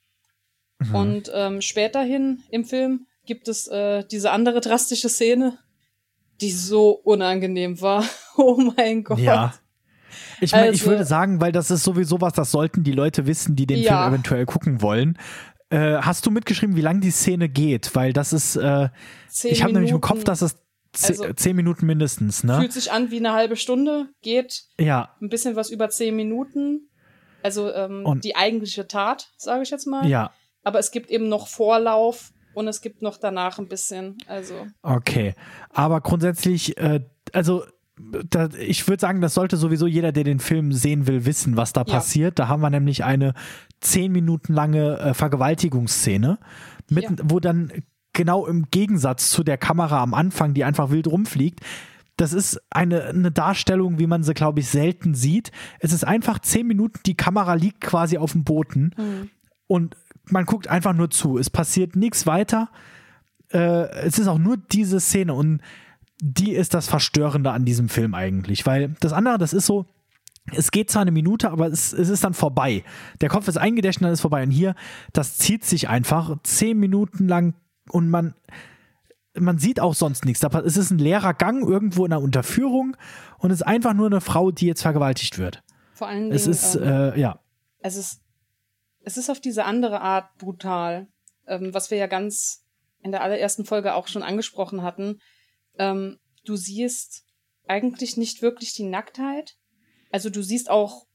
Und ähm, späterhin im Film gibt es äh, diese andere drastische Szene, die so unangenehm war. Oh mein Gott. Ja. Ich meine, ich Also- würde sagen, weil das ist sowieso was, das sollten die Leute wissen, die den Ja. Film eventuell gucken wollen. Äh, hast du mitgeschrieben, wie lang die Szene geht? Weil das ist, äh, Zehn ich habe nämlich im Kopf, dass es ze Also- zehn Minuten mindestens, ne? Fühlt sich an wie eine halbe Stunde, geht Ja, ein bisschen was über zehn Minuten. Also ähm, die eigentliche Tat, sage ich jetzt mal. ja, Aber es gibt eben noch Vorlauf und es gibt noch danach ein bisschen. Also okay. Aber grundsätzlich, äh, also ich würde sagen, das sollte sowieso jeder, der den Film sehen will, wissen, was da Ja. passiert. Da haben wir nämlich eine zehn Minuten lange äh, Vergewaltigungsszene, mit, Ja. wo dann genau im Gegensatz zu der Kamera am Anfang, die einfach wild rumfliegt, das ist eine, eine Darstellung, wie man sie, glaube ich, selten sieht. Es ist einfach zehn Minuten, die Kamera liegt quasi auf dem Boden und man guckt einfach nur zu. Es passiert nichts weiter. Äh, es ist auch nur diese Szene und die ist das Verstörende an diesem Film eigentlich, weil das andere, das ist so, es geht zwar eine Minute, aber es, es ist dann vorbei. Der Kopf ist eingedächt und dann ist vorbei. Und hier, das zieht sich einfach zehn Minuten lang und man, man sieht auch sonst nichts. Es ist ein leerer Gang irgendwo in einer Unterführung und es ist einfach nur eine Frau, die jetzt vergewaltigt wird. vor allen Dingen. Es ist, ähm, äh, ja, es ist, es ist auf diese andere Art brutal, ähm, was wir ja ganz in der allerersten Folge auch schon angesprochen hatten. Ähm, du siehst eigentlich nicht wirklich die Nacktheit. Also du siehst auch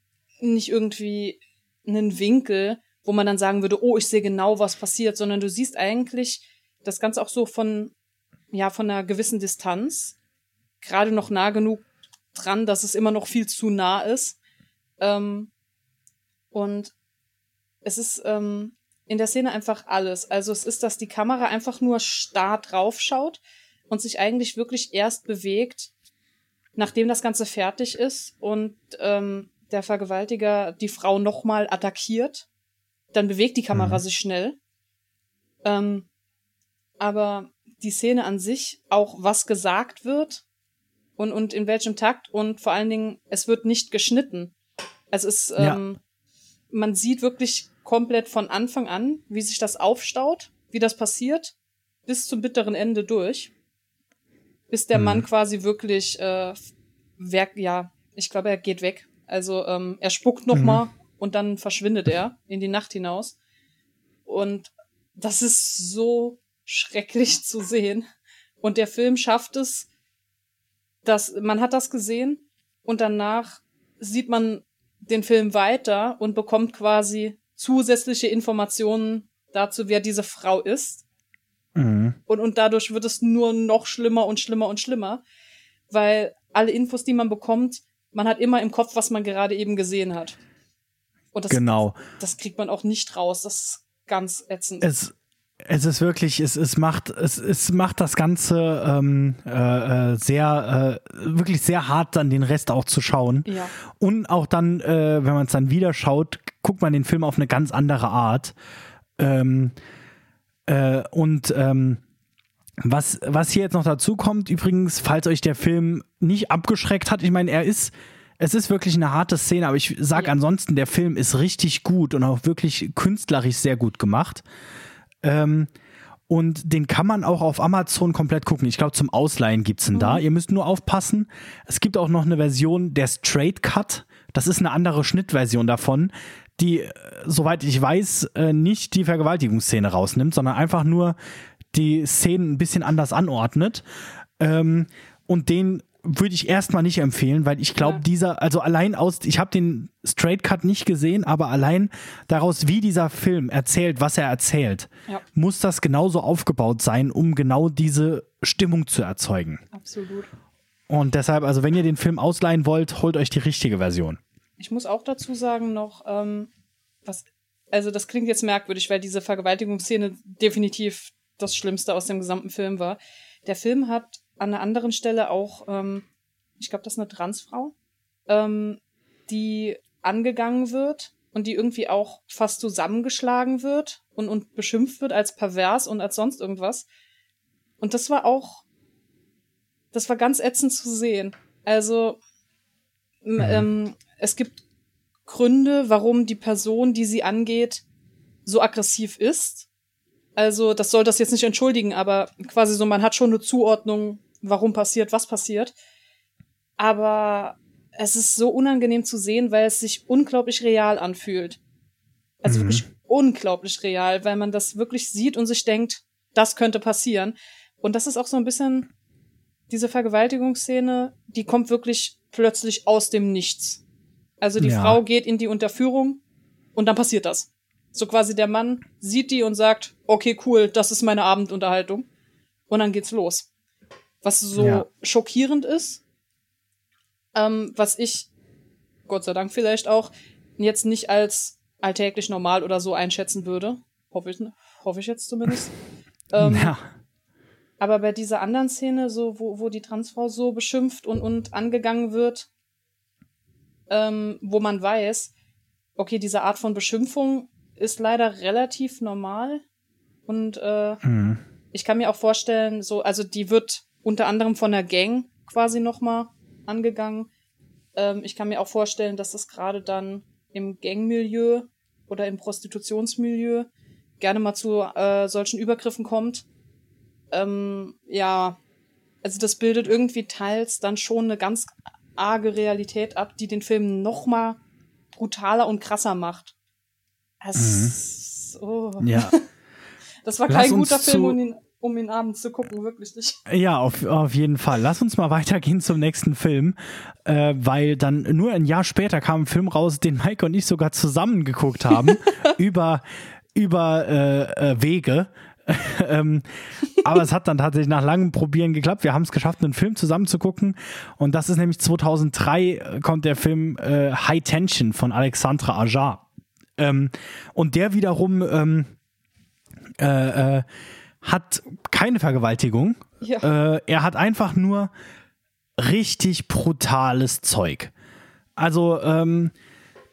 nicht irgendwie einen Winkel, wo man dann sagen würde, oh, ich sehe genau, was passiert, sondern du siehst eigentlich das Ganze auch so von, ja, von einer gewissen Distanz. Gerade noch nah genug dran, dass es immer noch viel zu nah ist. Ähm, und es ist ähm, in der Szene einfach alles. Also es ist, dass die Kamera einfach nur starr draufschaut und sich eigentlich wirklich erst bewegt, nachdem das Ganze fertig ist und ähm, der Vergewaltiger die Frau nochmal attackiert. Dann bewegt die Kamera Mhm. sich schnell. Ähm, aber die Szene an sich, auch was gesagt wird und, und in welchem Takt und vor allen Dingen, es wird nicht geschnitten. Es ist, Ja. Man sieht wirklich komplett von Anfang an, wie sich das aufstaut, wie das passiert, bis zum bitteren Ende durch. Bis der Mhm. Mann quasi wirklich, äh, werk, ja, ich glaube, er geht weg. Also ähm, er spuckt noch Mhm. mal und dann verschwindet er in die Nacht hinaus. Und das ist so schrecklich zu sehen. Und der Film schafft es, dass man hat das gesehen und danach sieht man den Film weiter und bekommt quasi zusätzliche Informationen dazu, wer diese Frau ist. mhm. Und, und dadurch wird es nur noch schlimmer und schlimmer und schlimmer, weil alle Infos, die man bekommt, man hat immer im Kopf, was man gerade eben gesehen hat. Und das, genau. das kriegt man auch nicht raus. Das ist ganz ätzend. Es, Es ist wirklich, es, es macht, es, es macht das Ganze ähm, äh, äh sehr, äh, wirklich sehr hart, dann den Rest auch zu schauen. Ja. Und auch dann, äh, wenn man es dann wieder schaut, guckt man den Film auf eine ganz andere Art. Ähm, äh, und ähm, was, was hier jetzt noch dazu kommt, übrigens, falls euch der Film nicht abgeschreckt hat, ich meine, er ist, es ist wirklich eine harte Szene, aber ich sag ja. ansonsten, der Film ist richtig gut und auch wirklich künstlerisch sehr gut gemacht. Ähm, und den kann man auch auf Amazon komplett gucken. Ich glaube, zum Ausleihen gibt es ihn mhm. da. Ihr müsst nur aufpassen. Es gibt auch noch eine Version der Straight Cut. Das ist eine andere Schnittversion davon, die, äh, soweit ich weiß, äh, nicht die Vergewaltigungsszene rausnimmt, sondern einfach nur die Szenen ein bisschen anders anordnet. Ähm, und den würde ich erstmal nicht empfehlen, weil ich glaube, ja. dieser, also allein aus, ich habe den Straight Cut nicht gesehen, aber allein daraus, wie dieser Film erzählt, was er erzählt, ja. muss das genauso aufgebaut sein, um genau diese Stimmung zu erzeugen. Absolut. Und deshalb, also wenn ihr den Film ausleihen wollt, holt euch die richtige Version. Ich muss auch dazu sagen noch, ähm, was, also das klingt jetzt merkwürdig, weil diese Vergewaltigungsszene definitiv das Schlimmste aus dem gesamten Film war. Der Film hat an einer anderen Stelle auch, ähm, ich glaube, das ist eine Transfrau, ähm, die angegangen wird und die irgendwie auch fast zusammengeschlagen wird und, und beschimpft wird als pervers und als sonst irgendwas. Und das war auch, das war ganz ätzend zu sehen. Also, mhm. ähm, es gibt Gründe, warum die Person, die sie angeht, so aggressiv ist. Also, das soll das jetzt nicht entschuldigen, aber quasi so, man hat schon eine Zuordnung, warum passiert, was passiert. Aber es ist so unangenehm zu sehen, weil es sich unglaublich real anfühlt. Also mhm. wirklich unglaublich real, weil man das wirklich sieht und sich denkt, das könnte passieren. Und das ist auch so ein bisschen diese Vergewaltigungsszene, die kommt wirklich plötzlich aus dem Nichts. Also die ja. Frau geht in die Unterführung und dann passiert das. So quasi der Mann sieht die und sagt, okay, cool, das ist meine Abendunterhaltung. Und dann geht's los was so ja. schockierend ist, ähm, was ich, Gott sei Dank vielleicht auch, jetzt nicht als alltäglich normal oder so einschätzen würde. Hoffe ich, hoffe ich jetzt zumindest. ähm, ja. Aber bei dieser anderen Szene, so, wo, wo die Transfrau so beschimpft und, und angegangen wird, ähm, wo man weiß, okay, diese Art von Beschimpfung ist leider relativ normal. Und äh, mhm. ich kann mir auch vorstellen, so, also die wird unter anderem von der Gang quasi nochmal angegangen. Ähm, ich kann mir auch vorstellen, dass das gerade dann im Gangmilieu oder im Prostitutionsmilieu gerne mal zu äh, solchen Übergriffen kommt. Ähm, ja, also das bildet irgendwie teils dann schon eine ganz arge Realität ab, die den Film noch mal brutaler und krasser macht. Das, mhm. oh. Ja. Das war kein guter Film, um ihn um ihn abends zu gucken, wirklich nicht. Ja, auf, auf jeden Fall. Lass uns mal weitergehen zum nächsten Film, äh, weil dann nur ein Jahr später kam ein Film raus, den Mike und ich sogar zusammen geguckt haben, über, über äh, äh, Wege. ähm, aber es hat dann tatsächlich nach langem Probieren geklappt. Wir haben es geschafft, einen Film zusammen zu gucken. Und das ist nämlich 2003 äh, kommt der Film äh, High Tension von Alexandra Ajar. Ähm, und der wiederum ähm, äh, äh, hat keine Vergewaltigung. Ja. Äh, er hat einfach nur richtig brutales Zeug. Also, ähm,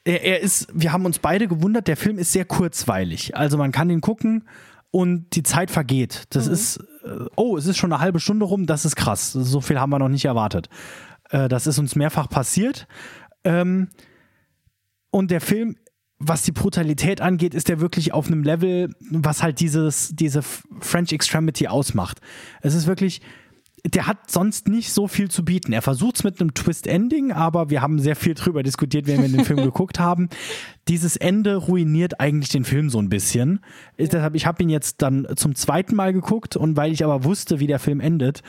er, er, ist, wir haben uns beide gewundert, der Film ist sehr kurzweilig. Also man kann ihn gucken und die Zeit vergeht. Das mhm. ist, äh, oh, es ist schon eine halbe Stunde rum, das ist krass. So viel haben wir noch nicht erwartet. Äh, das ist uns mehrfach passiert. Ähm, und der Film was die Brutalität angeht, ist er wirklich auf einem Level, was halt dieses, diese French Extremity ausmacht. Es ist wirklich, der hat sonst nicht so viel zu bieten. Er versucht es mit einem Twist-Ending, aber wir haben sehr viel drüber diskutiert, wenn wir den Film geguckt haben. Dieses Ende ruiniert eigentlich den Film so ein bisschen. Ja. Deshalb, ich habe ihn jetzt dann zum zweiten Mal geguckt und weil ich aber wusste, wie der Film endet,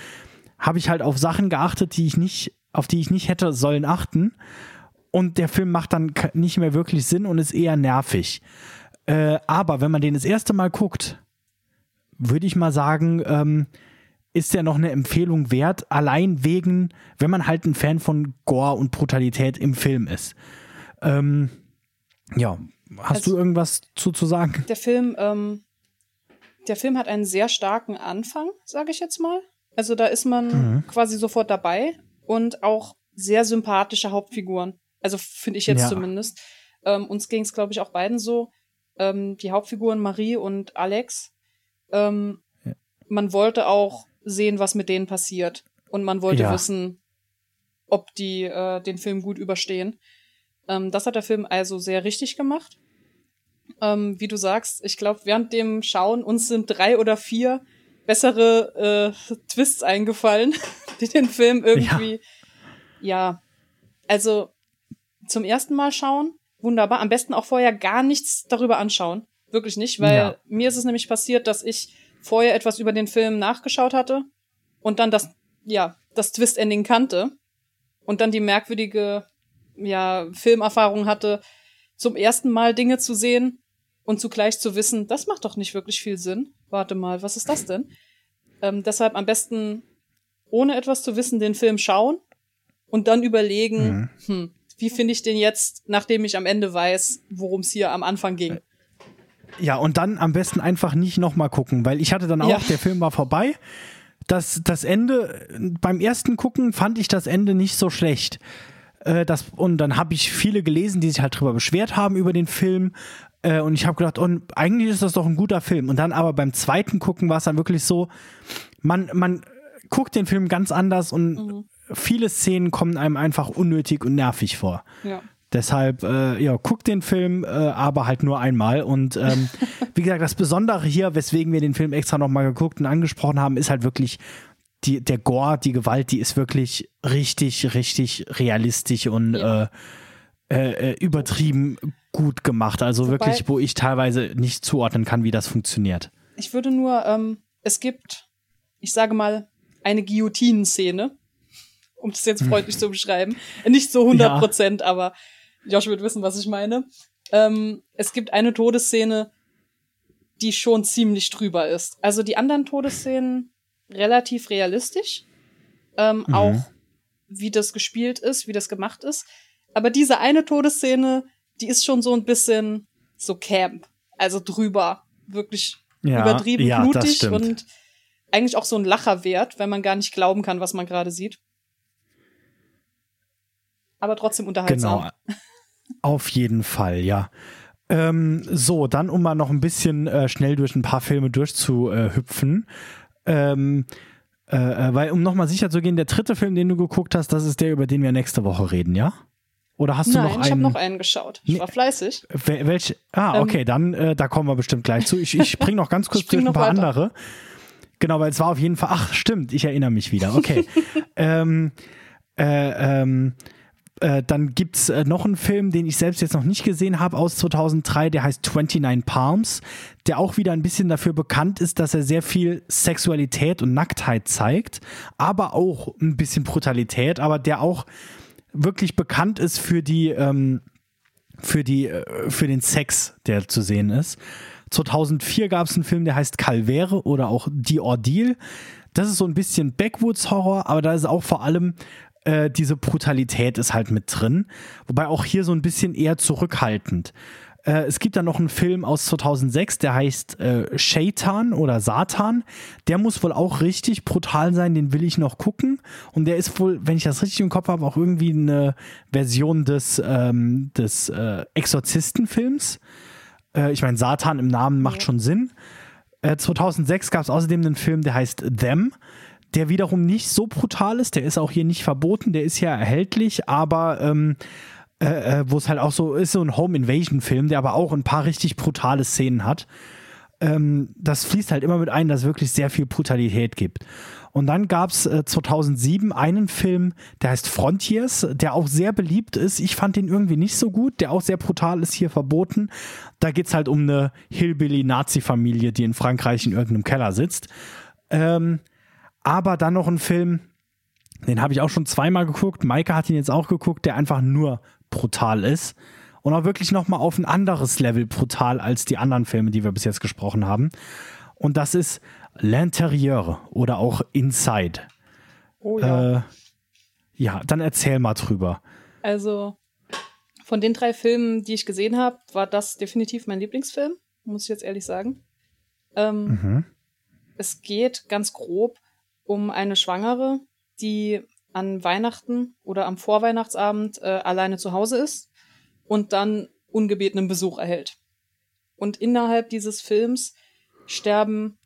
habe ich halt auf Sachen geachtet, die ich nicht, auf die ich nicht hätte sollen achten und der Film macht dann nicht mehr wirklich Sinn und ist eher nervig. Äh, aber wenn man den das erste Mal guckt, würde ich mal sagen, ähm, ist der noch eine Empfehlung wert, allein wegen, wenn man halt ein Fan von Gore und Brutalität im Film ist. Ähm, ja, hast also, du irgendwas zu, zu sagen? Der Film ähm, der Film hat einen sehr starken Anfang, sage ich jetzt mal. Also da ist man mhm. quasi sofort dabei und auch sehr sympathische Hauptfiguren. Also finde ich jetzt ja. zumindest. Ähm, uns ging es, glaube ich, auch beiden so. Ähm, die Hauptfiguren Marie und Alex. Ähm, ja. Man wollte auch sehen, was mit denen passiert. Und man wollte ja. wissen, ob die äh, den Film gut überstehen. Ähm, das hat der Film also sehr richtig gemacht. Ähm, wie du sagst, ich glaube, während dem Schauen uns sind drei oder vier bessere äh, Twists eingefallen, die den Film irgendwie, ja. ja, also zum ersten Mal schauen, wunderbar. Am besten auch vorher gar nichts darüber anschauen. Wirklich nicht, weil ja. mir ist es nämlich passiert, dass ich vorher etwas über den Film nachgeschaut hatte und dann das, ja, das Twist-Ending kannte und dann die merkwürdige, ja, Filmerfahrung hatte, zum ersten Mal Dinge zu sehen und zugleich zu wissen, das macht doch nicht wirklich viel Sinn. Warte mal, was ist das denn? Ähm, deshalb am besten, ohne etwas zu wissen, den Film schauen und dann überlegen, mhm. hm, wie finde ich den jetzt, nachdem ich am Ende weiß, worum es hier am Anfang ging. Ja, und dann am besten einfach nicht nochmal gucken, weil ich hatte dann auch, ja. der Film war vorbei. Das, das Ende, beim ersten Gucken fand ich das Ende nicht so schlecht. Äh, das, und dann habe ich viele gelesen, die sich halt drüber beschwert haben über den Film. Äh, und ich habe gedacht, und eigentlich ist das doch ein guter Film. Und dann aber beim zweiten Gucken war es dann wirklich so, man, man guckt den Film ganz anders und mhm viele Szenen kommen einem einfach unnötig und nervig vor. Ja. Deshalb, äh, ja, guck den Film, äh, aber halt nur einmal. Und ähm, wie gesagt, das Besondere hier, weswegen wir den Film extra nochmal geguckt und angesprochen haben, ist halt wirklich die, der Gore, die Gewalt, die ist wirklich richtig, richtig realistisch und ja. äh, äh, übertrieben gut gemacht. Also Wobei, wirklich, wo ich teilweise nicht zuordnen kann, wie das funktioniert. Ich würde nur, ähm, es gibt, ich sage mal, eine Guillotinen-Szene um das jetzt freundlich zu beschreiben. Nicht so 100 Prozent, ja. aber Josh wird wissen, was ich meine. Ähm, es gibt eine Todesszene, die schon ziemlich drüber ist. Also die anderen Todesszenen relativ realistisch. Ähm, mhm. Auch wie das gespielt ist, wie das gemacht ist. Aber diese eine Todesszene, die ist schon so ein bisschen so Camp. Also drüber. Wirklich ja, übertrieben ja, blutig und eigentlich auch so ein Lacher wert, wenn man gar nicht glauben kann, was man gerade sieht aber trotzdem unterhaltsam. Genau. Auf jeden Fall, ja. Ähm, so, dann um mal noch ein bisschen äh, schnell durch ein paar Filme durchzuhüpfen. Ähm, äh, äh, weil, um nochmal sicher zu gehen, der dritte Film, den du geguckt hast, das ist der, über den wir nächste Woche reden, ja? Oder hast Nein, du noch einen? ich habe noch einen geschaut. Ich war fleißig. Wel welche? Ah, ähm, okay, ähm, dann äh, da kommen wir bestimmt gleich zu. Ich, ich spring noch ganz kurz durch ein paar weiter. andere. Genau, weil es war auf jeden Fall. Ach, stimmt, ich erinnere mich wieder. Okay. ähm, äh, ähm, äh, dann gibt es äh, noch einen Film, den ich selbst jetzt noch nicht gesehen habe, aus 2003, der heißt 29 Palms, der auch wieder ein bisschen dafür bekannt ist, dass er sehr viel Sexualität und Nacktheit zeigt, aber auch ein bisschen Brutalität, aber der auch wirklich bekannt ist für die, ähm, für die, äh, für den Sex, der zu sehen ist. 2004 gab es einen Film, der heißt Calvere oder auch Die Ordeal. Das ist so ein bisschen Backwoods-Horror, aber da ist auch vor allem äh, diese Brutalität ist halt mit drin. Wobei auch hier so ein bisschen eher zurückhaltend. Äh, es gibt dann noch einen Film aus 2006, der heißt äh, Shaitan oder Satan. Der muss wohl auch richtig brutal sein, den will ich noch gucken. Und der ist wohl, wenn ich das richtig im Kopf habe, auch irgendwie eine Version des, ähm, des äh, Exorzistenfilms. Äh, ich meine, Satan im Namen macht schon Sinn. 2006 gab es außerdem einen Film, der heißt Them der wiederum nicht so brutal ist. Der ist auch hier nicht verboten, der ist ja erhältlich, aber ähm, äh, äh, wo es halt auch so ist, so ein Home Invasion Film, der aber auch ein paar richtig brutale Szenen hat. Ähm, das fließt halt immer mit ein, dass es wirklich sehr viel Brutalität gibt. Und dann gab es äh, 2007 einen Film, der heißt Frontiers, der auch sehr beliebt ist. Ich fand den irgendwie nicht so gut, der auch sehr brutal ist, hier verboten. Da geht es halt um eine Hillbilly-Nazi-Familie, die in Frankreich in irgendeinem Keller sitzt. Ähm, aber dann noch ein Film, den habe ich auch schon zweimal geguckt. Maike hat ihn jetzt auch geguckt, der einfach nur brutal ist. Und auch wirklich nochmal auf ein anderes Level brutal als die anderen Filme, die wir bis jetzt gesprochen haben. Und das ist L'Intérieur oder auch Inside. Oh ja. Äh, ja, dann erzähl mal drüber. Also, von den drei Filmen, die ich gesehen habe, war das definitiv mein Lieblingsfilm, muss ich jetzt ehrlich sagen. Ähm, mhm. Es geht ganz grob um eine Schwangere, die an Weihnachten oder am Vorweihnachtsabend äh, alleine zu Hause ist und dann ungebetenen Besuch erhält. Und innerhalb dieses Films sterben,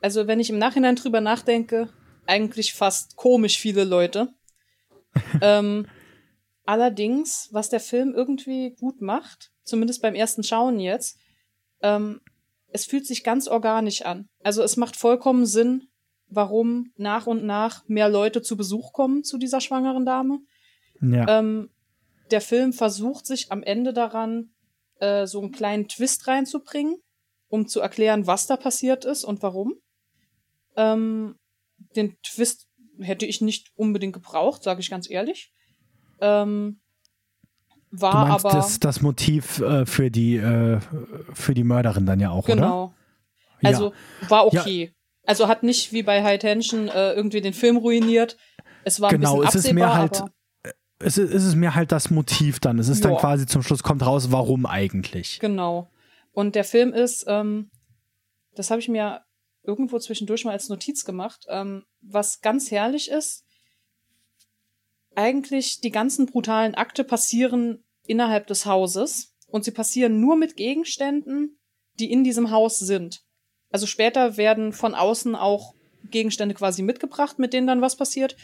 also wenn ich im Nachhinein drüber nachdenke, eigentlich fast komisch viele Leute. ähm, allerdings, was der Film irgendwie gut macht, zumindest beim ersten Schauen jetzt, ähm, es fühlt sich ganz organisch an. Also es macht vollkommen Sinn, warum nach und nach mehr Leute zu Besuch kommen zu dieser schwangeren Dame. Ja. Ähm, der Film versucht sich am Ende daran, äh, so einen kleinen Twist reinzubringen, um zu erklären, was da passiert ist und warum. Ähm, den Twist hätte ich nicht unbedingt gebraucht, sage ich ganz ehrlich. Ähm, war du meinst aber das, das Motiv äh, für die äh, für die Mörderin dann ja auch, genau. oder? Genau. Also ja. war okay. Ja. Also hat nicht wie bei High Tension äh, irgendwie den Film ruiniert. Es war genau, ein bisschen es ist mehr halt aber es ist, es ist mehr halt das Motiv dann. Es ist Boah. dann quasi zum Schluss kommt raus, warum eigentlich. Genau. Und der Film ist, ähm, das habe ich mir irgendwo zwischendurch mal als Notiz gemacht, ähm, was ganz herrlich ist. Eigentlich die ganzen brutalen Akte passieren innerhalb des Hauses und sie passieren nur mit Gegenständen, die in diesem Haus sind. Also später werden von außen auch Gegenstände quasi mitgebracht, mit denen dann was passiert.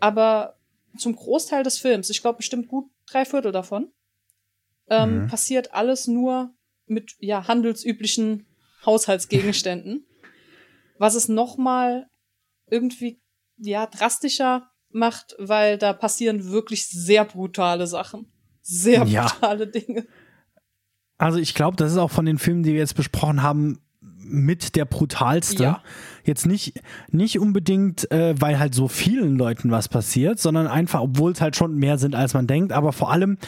Aber zum Großteil des Films, ich glaube bestimmt gut drei Viertel davon, ähm, mhm. passiert alles nur mit ja handelsüblichen Haushaltsgegenständen, was es noch mal irgendwie ja drastischer macht, weil da passieren wirklich sehr brutale Sachen, sehr brutale ja. Dinge. Also ich glaube, das ist auch von den Filmen, die wir jetzt besprochen haben, mit der brutalste. Ja. Jetzt nicht, nicht unbedingt, äh, weil halt so vielen Leuten was passiert, sondern einfach, obwohl es halt schon mehr sind, als man denkt, aber vor allem,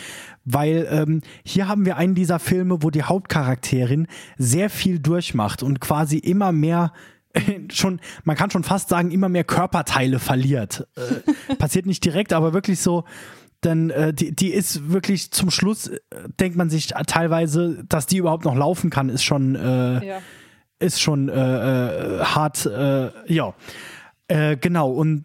weil ähm, hier haben wir einen dieser Filme, wo die Hauptcharakterin sehr viel durchmacht und quasi immer mehr schon, man kann schon fast sagen, immer mehr Körperteile verliert. Äh, passiert nicht direkt, aber wirklich so, dann äh, die, die ist wirklich zum Schluss, äh, denkt man sich teilweise, dass die überhaupt noch laufen kann, ist schon äh, ja ist schon äh, äh, hart, äh, ja. Äh, genau, und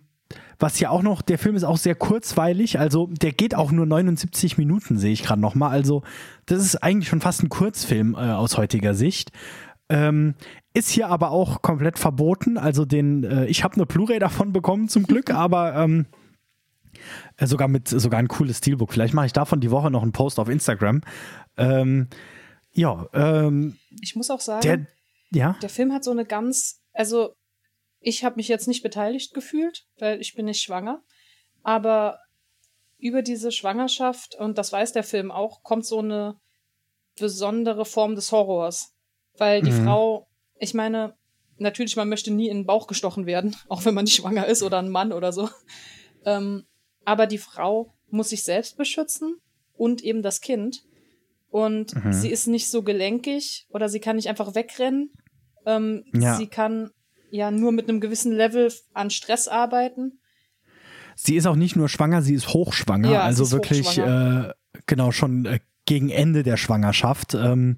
was ja auch noch, der Film ist auch sehr kurzweilig, also der geht auch nur 79 Minuten, sehe ich gerade nochmal. Also, das ist eigentlich schon fast ein Kurzfilm äh, aus heutiger Sicht. Ähm, ist hier aber auch komplett verboten. Also den, äh, ich habe eine Blu-ray davon bekommen zum Glück, aber ähm, äh, sogar mit sogar ein cooles Steelbook. Vielleicht mache ich davon die Woche noch einen Post auf Instagram. Ähm, ja, ähm, ich muss auch sagen, der, ja. Der Film hat so eine ganz, also ich habe mich jetzt nicht beteiligt gefühlt, weil ich bin nicht schwanger, aber über diese Schwangerschaft, und das weiß der Film auch, kommt so eine besondere Form des Horrors. Weil die mhm. Frau, ich meine, natürlich, man möchte nie in den Bauch gestochen werden, auch wenn man nicht schwanger ist oder ein Mann oder so. Ähm, aber die Frau muss sich selbst beschützen und eben das Kind. Und mhm. sie ist nicht so gelenkig oder sie kann nicht einfach wegrennen, ähm, ja. Sie kann ja nur mit einem gewissen Level an Stress arbeiten. Sie ist auch nicht nur schwanger, sie ist hochschwanger. Ja, also ist wirklich, äh, genau, schon äh, gegen Ende der Schwangerschaft. Ähm,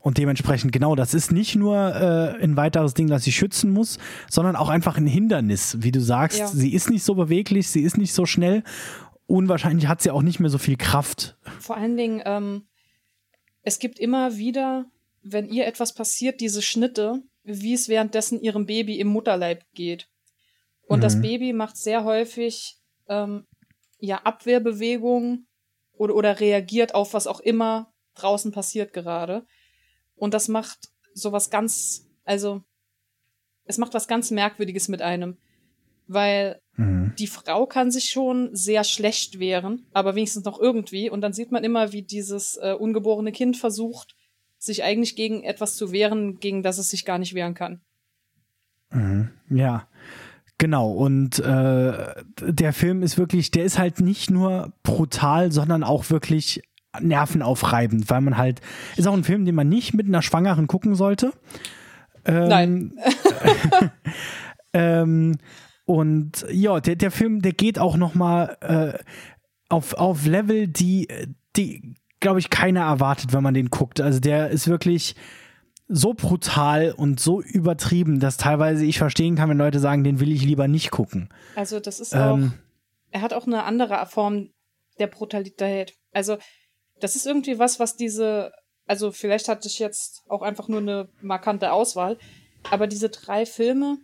und dementsprechend, genau, das ist nicht nur äh, ein weiteres Ding, das sie schützen muss, sondern auch einfach ein Hindernis. Wie du sagst, ja. sie ist nicht so beweglich, sie ist nicht so schnell. Unwahrscheinlich hat sie auch nicht mehr so viel Kraft. Vor allen Dingen, ähm, es gibt immer wieder wenn ihr etwas passiert, diese Schnitte, wie es währenddessen ihrem Baby im Mutterleib geht. Und mhm. das Baby macht sehr häufig ähm, ja Abwehrbewegungen oder, oder reagiert auf was auch immer draußen passiert gerade. Und das macht sowas ganz, also es macht was ganz Merkwürdiges mit einem. Weil mhm. die Frau kann sich schon sehr schlecht wehren, aber wenigstens noch irgendwie. Und dann sieht man immer, wie dieses äh, ungeborene Kind versucht, sich eigentlich gegen etwas zu wehren, gegen das es sich gar nicht wehren kann. Mhm. Ja. Genau, und äh, der Film ist wirklich, der ist halt nicht nur brutal, sondern auch wirklich nervenaufreibend, weil man halt, ist auch ein Film, den man nicht mit einer Schwangeren gucken sollte. Ähm, Nein. ähm, und ja, der, der Film, der geht auch noch mal äh, auf, auf Level, die, die glaube ich, keiner erwartet, wenn man den guckt. Also der ist wirklich so brutal und so übertrieben, dass teilweise ich verstehen kann, wenn Leute sagen, den will ich lieber nicht gucken. Also das ist auch, ähm, er hat auch eine andere Form der Brutalität. Also das ist irgendwie was, was diese, also vielleicht hatte ich jetzt auch einfach nur eine markante Auswahl, aber diese drei Filme,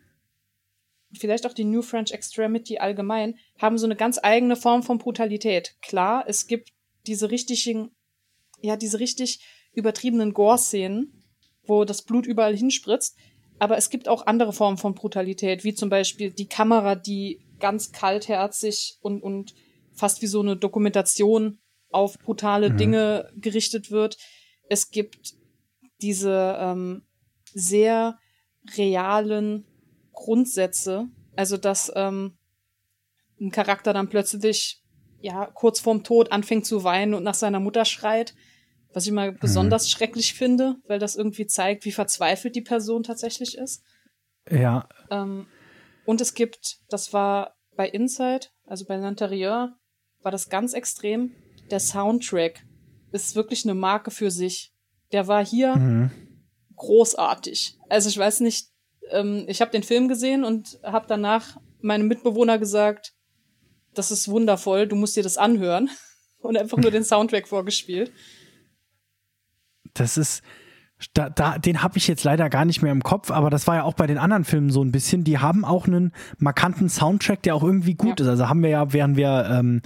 vielleicht auch die New French Extremity allgemein, haben so eine ganz eigene Form von Brutalität. Klar, es gibt diese richtigen, ja, diese richtig übertriebenen Gore-Szenen, wo das Blut überall hinspritzt. Aber es gibt auch andere Formen von Brutalität, wie zum Beispiel die Kamera, die ganz kaltherzig und, und fast wie so eine Dokumentation auf brutale mhm. Dinge gerichtet wird. Es gibt diese ähm, sehr realen Grundsätze, also dass ähm, ein Charakter dann plötzlich ja kurz vorm Tod anfängt zu weinen und nach seiner Mutter schreit, was ich mal mhm. besonders schrecklich finde, weil das irgendwie zeigt, wie verzweifelt die Person tatsächlich ist. Ja. Ähm, und es gibt, das war bei Inside, also bei L'Intérieur, war das ganz extrem. Der Soundtrack ist wirklich eine Marke für sich. Der war hier mhm. großartig. Also ich weiß nicht, ähm, ich habe den Film gesehen und habe danach meinem Mitbewohner gesagt, das ist wundervoll, du musst dir das anhören. Und einfach nur den Soundtrack vorgespielt. Das ist, da, da, den habe ich jetzt leider gar nicht mehr im Kopf, aber das war ja auch bei den anderen Filmen so ein bisschen. Die haben auch einen markanten Soundtrack, der auch irgendwie gut ja. ist. Also haben wir ja, während wir ähm,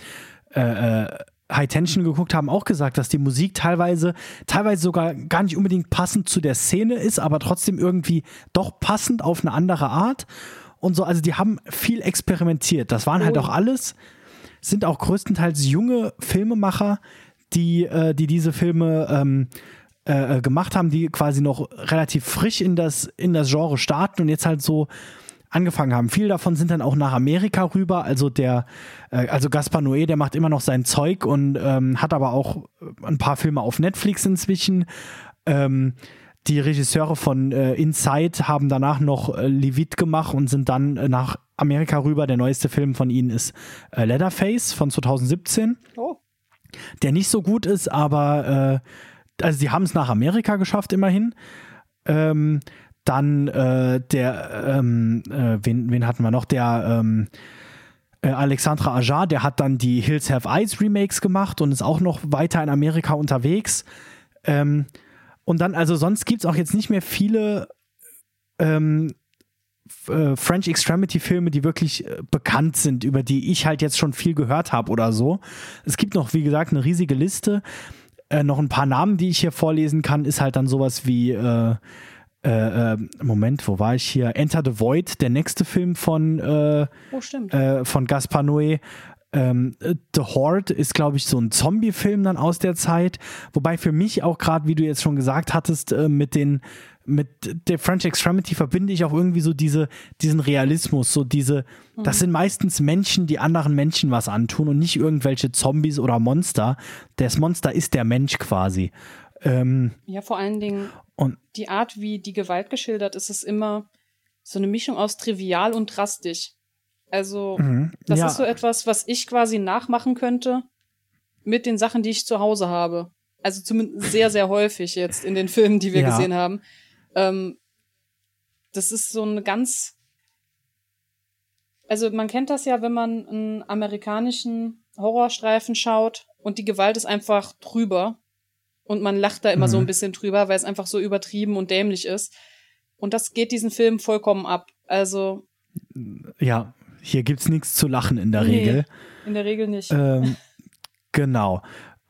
äh, äh, High Tension geguckt haben, auch gesagt, dass die Musik teilweise, teilweise sogar gar nicht unbedingt passend zu der Szene ist, aber trotzdem irgendwie doch passend auf eine andere Art. Und so, also die haben viel experimentiert. Das waren halt oh. auch alles, sind auch größtenteils junge Filmemacher, die, äh, die diese Filme ähm, äh, äh gemacht haben, die quasi noch relativ frisch in das, in das Genre starten und jetzt halt so angefangen haben. Viele davon sind dann auch nach Amerika rüber. Also der, äh, also Gaspar Noé, der macht immer noch sein Zeug und ähm, hat aber auch ein paar Filme auf Netflix inzwischen. Ähm, die Regisseure von äh, Inside haben danach noch äh, Levit gemacht und sind dann äh, nach Amerika rüber. Der neueste Film von ihnen ist äh, Leatherface von 2017. Oh. Der nicht so gut ist, aber äh, also sie haben es nach Amerika geschafft immerhin. Ähm, dann äh, der, ähm, äh, wen, wen hatten wir noch? Der ähm, äh, Alexandra Ajar, der hat dann die Hills Have Eyes Remakes gemacht und ist auch noch weiter in Amerika unterwegs. Ähm, und dann, also sonst gibt es auch jetzt nicht mehr viele ähm, äh, French Extremity Filme, die wirklich äh, bekannt sind, über die ich halt jetzt schon viel gehört habe oder so. Es gibt noch, wie gesagt, eine riesige Liste. Äh, noch ein paar Namen, die ich hier vorlesen kann, ist halt dann sowas wie äh, äh, Moment, wo war ich hier? Enter the Void, der nächste Film von, äh, oh, äh, von Gaspar Noé. Ähm, the Horde ist, glaube ich, so ein Zombie-Film dann aus der Zeit. Wobei für mich auch gerade, wie du jetzt schon gesagt hattest, äh, mit den mit der French Extremity verbinde ich auch irgendwie so diese, diesen Realismus, so diese, mhm. das sind meistens Menschen, die anderen Menschen was antun und nicht irgendwelche Zombies oder Monster. Das Monster ist der Mensch quasi. Ähm, ja, vor allen Dingen und die Art, wie die Gewalt geschildert ist, ist immer so eine Mischung aus trivial und drastisch. Also, mhm, das ja. ist so etwas, was ich quasi nachmachen könnte mit den Sachen, die ich zu Hause habe. Also zumindest sehr, sehr häufig jetzt in den Filmen, die wir ja. gesehen haben. Ähm, das ist so eine ganz. Also man kennt das ja, wenn man einen amerikanischen Horrorstreifen schaut und die Gewalt ist einfach drüber und man lacht da immer mhm. so ein bisschen drüber, weil es einfach so übertrieben und dämlich ist. Und das geht diesen Film vollkommen ab. Also. Ja, hier gibt's nichts zu lachen in der nee, Regel. In der Regel nicht. Ähm, genau.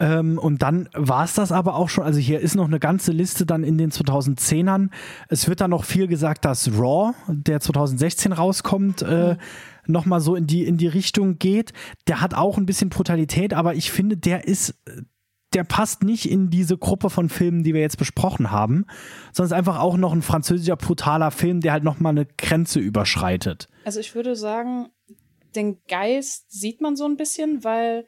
Ähm, und dann war es das aber auch schon. Also hier ist noch eine ganze Liste dann in den 2010ern. Es wird dann noch viel gesagt, dass Raw, der 2016 rauskommt, äh, mhm. nochmal so in die, in die Richtung geht. Der hat auch ein bisschen Brutalität, aber ich finde, der ist der passt nicht in diese Gruppe von Filmen, die wir jetzt besprochen haben, sondern ist einfach auch noch ein französischer brutaler Film, der halt nochmal eine Grenze überschreitet. Also ich würde sagen, den Geist sieht man so ein bisschen, weil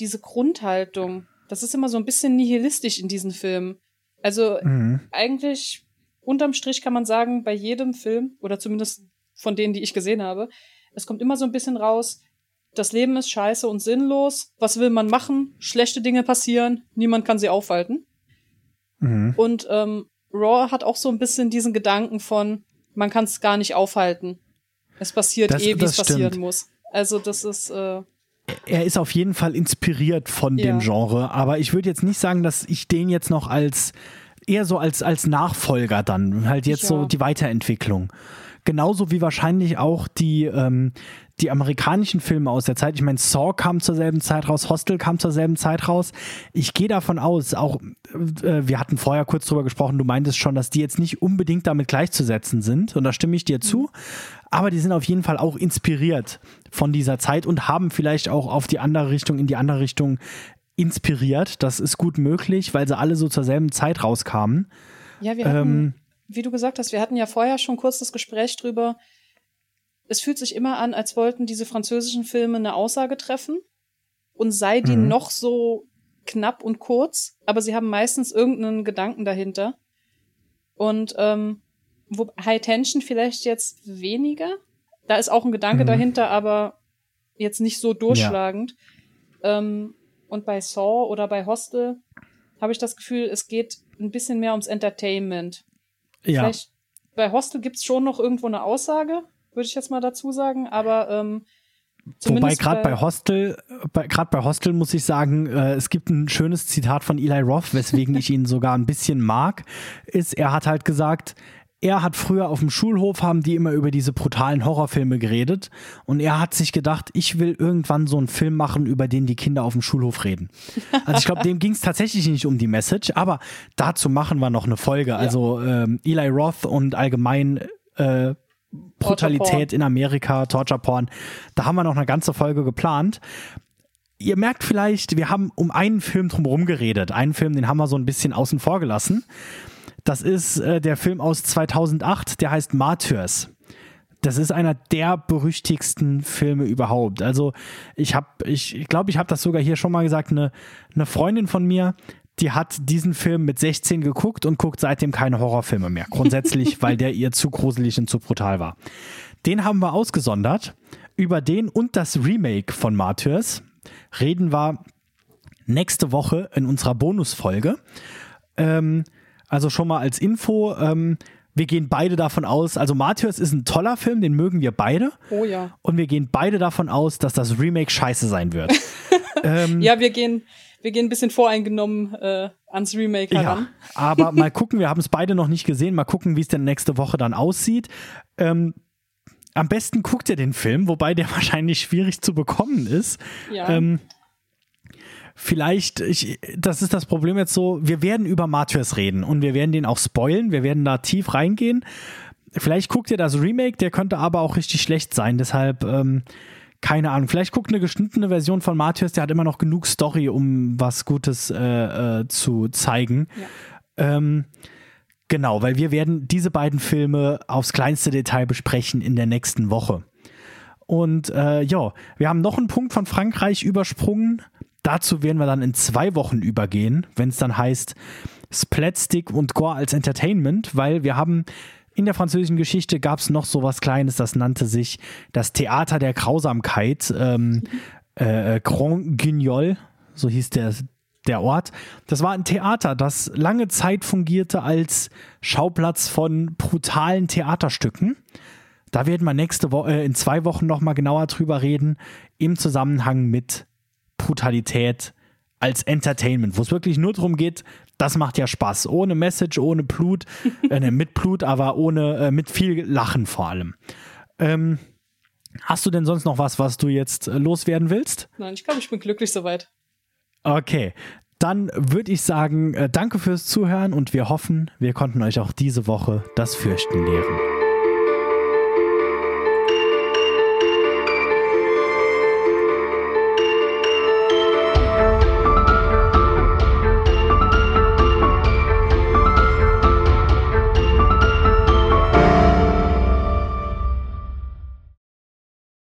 diese Grundhaltung, das ist immer so ein bisschen nihilistisch in diesen Filmen. Also mhm. eigentlich unterm Strich kann man sagen, bei jedem Film, oder zumindest von denen, die ich gesehen habe, es kommt immer so ein bisschen raus, das Leben ist scheiße und sinnlos. Was will man machen? Schlechte Dinge passieren. Niemand kann sie aufhalten. Mhm. Und ähm, Raw hat auch so ein bisschen diesen Gedanken von, man kann es gar nicht aufhalten. Es passiert Das- eh, wie es passieren muss. Also das ist, äh, er ist auf jeden Fall inspiriert von dem Ja. Genre, aber ich würde jetzt nicht sagen, dass ich den jetzt noch als eher so als, als Nachfolger dann, halt jetzt Ja. so die Weiterentwicklung. Genauso wie wahrscheinlich auch die, ähm, die amerikanischen Filme aus der Zeit. Ich meine, Saw kam zur selben Zeit raus, Hostel kam zur selben Zeit raus. Ich gehe davon aus, auch äh, wir hatten vorher kurz drüber gesprochen, du meintest schon, dass die jetzt nicht unbedingt damit gleichzusetzen sind. Und da stimme ich dir zu. Aber die sind auf jeden Fall auch inspiriert von dieser Zeit und haben vielleicht auch auf die andere Richtung, in die andere Richtung inspiriert. Das ist gut möglich, weil sie alle so zur selben Zeit rauskamen. ja, wir hatten, Ähm, wie du gesagt hast, wir hatten ja vorher schon kurz das Gespräch drüber. Es fühlt sich immer an, als wollten diese französischen Filme eine Aussage treffen und sei die Mhm. noch so knapp und kurz, aber sie haben meistens irgendeinen Gedanken dahinter. Und ähm, wo High Tension vielleicht jetzt weniger. Da ist auch ein Gedanke Mhm. dahinter, aber jetzt nicht so durchschlagend. Ähm, und bei Saw oder bei Hostel habe ich das Gefühl, es geht ein bisschen mehr ums Entertainment. Ja, Vielleicht bei Hostel gibt's schon noch irgendwo eine Aussage, würde ich jetzt mal dazu sagen, aber ähm, wobei gerade bei Hostel, bei, gerade bei Hostel muss ich sagen, äh, es gibt ein schönes Zitat von Eli Roth, weswegen ich ihn sogar ein bisschen mag, ist, er hat halt gesagt, er hat früher auf dem Schulhof, haben die immer über diese brutalen Horrorfilme geredet und er hat sich gedacht, ich will irgendwann so einen Film machen, über den die Kinder auf dem Schulhof reden. Also ich glaube, dem ging es tatsächlich nicht um die Message, aber dazu machen wir noch eine Folge. Also ähm, Eli Roth und allgemein äh, Brutalität in Amerika, Torture Porn, da haben wir noch eine ganze Folge geplant. Ihr merkt vielleicht, wir haben um einen Film drumherum geredet. Einen Film, den haben wir so ein bisschen außen vor gelassen. Das ist äh, der Film aus 2008, der heißt Martyrs. Das ist einer der berüchtigsten Filme überhaupt. Also ich habe, ich glaube, ich, glaub, ich habe das sogar hier schon mal gesagt, eine, eine Freundin von mir, die hat diesen Film mit 16 geguckt und guckt seitdem keine Horrorfilme mehr. Grundsätzlich, weil der ihr zu gruselig und zu brutal war. Den haben wir ausgesondert. Über den und das Remake von Martyrs reden wir nächste Woche in unserer Bonusfolge. Ähm, also schon mal als Info, ähm, wir gehen beide davon aus, also Martyrs ist ein toller Film, den mögen wir beide. Oh ja. Und wir gehen beide davon aus, dass das Remake scheiße sein wird. ähm, Ja, wir gehen, wir gehen ein bisschen voreingenommen äh, ans Remake ja, heran. aber mal gucken, wir haben es beide noch nicht gesehen, mal gucken, wie es denn nächste Woche dann aussieht. Ähm, am besten guckt ihr den Film, wobei der wahrscheinlich schwierig zu bekommen ist. Ja. Ähm, vielleicht, ich, das ist das Problem jetzt so, wir werden über Martyrs reden und wir werden den auch spoilen, wir werden da tief reingehen. Vielleicht guckt ihr das Remake, der könnte aber auch richtig schlecht sein, deshalb ähm, keine Ahnung. Vielleicht guckt eine geschnittene Version von Martyrs, der hat immer noch genug Story, um was Gutes äh, äh, zu zeigen. Ja. Ähm, genau, weil wir werden diese beiden Filme aufs kleinste Detail besprechen in der nächsten Woche. Und äh, ja, wir haben noch einen Punkt von Frankreich übersprungen. Dazu werden wir dann in zwei Wochen übergehen, wenn es dann heißt Splatstick und Gore als Entertainment, weil wir haben in der französischen Geschichte gab es noch so was Kleines, das nannte sich das Theater der Grausamkeit, ähm, äh, Grand Guignol, so hieß der, der Ort. Das war ein Theater, das lange Zeit fungierte als Schauplatz von brutalen Theaterstücken. Da werden wir nächste Woche, äh, in zwei Wochen nochmal genauer drüber reden, im Zusammenhang mit Brutalität als Entertainment, wo es wirklich nur darum geht, das macht ja Spaß. Ohne Message, ohne Blut, äh, ne, mit Blut, aber ohne, äh, mit viel Lachen vor allem. Ähm, hast du denn sonst noch was, was du jetzt äh, loswerden willst? Nein, ich glaube, ich bin glücklich soweit. Okay, dann würde ich sagen, äh, danke fürs Zuhören und wir hoffen, wir konnten euch auch diese Woche das Fürchten lehren.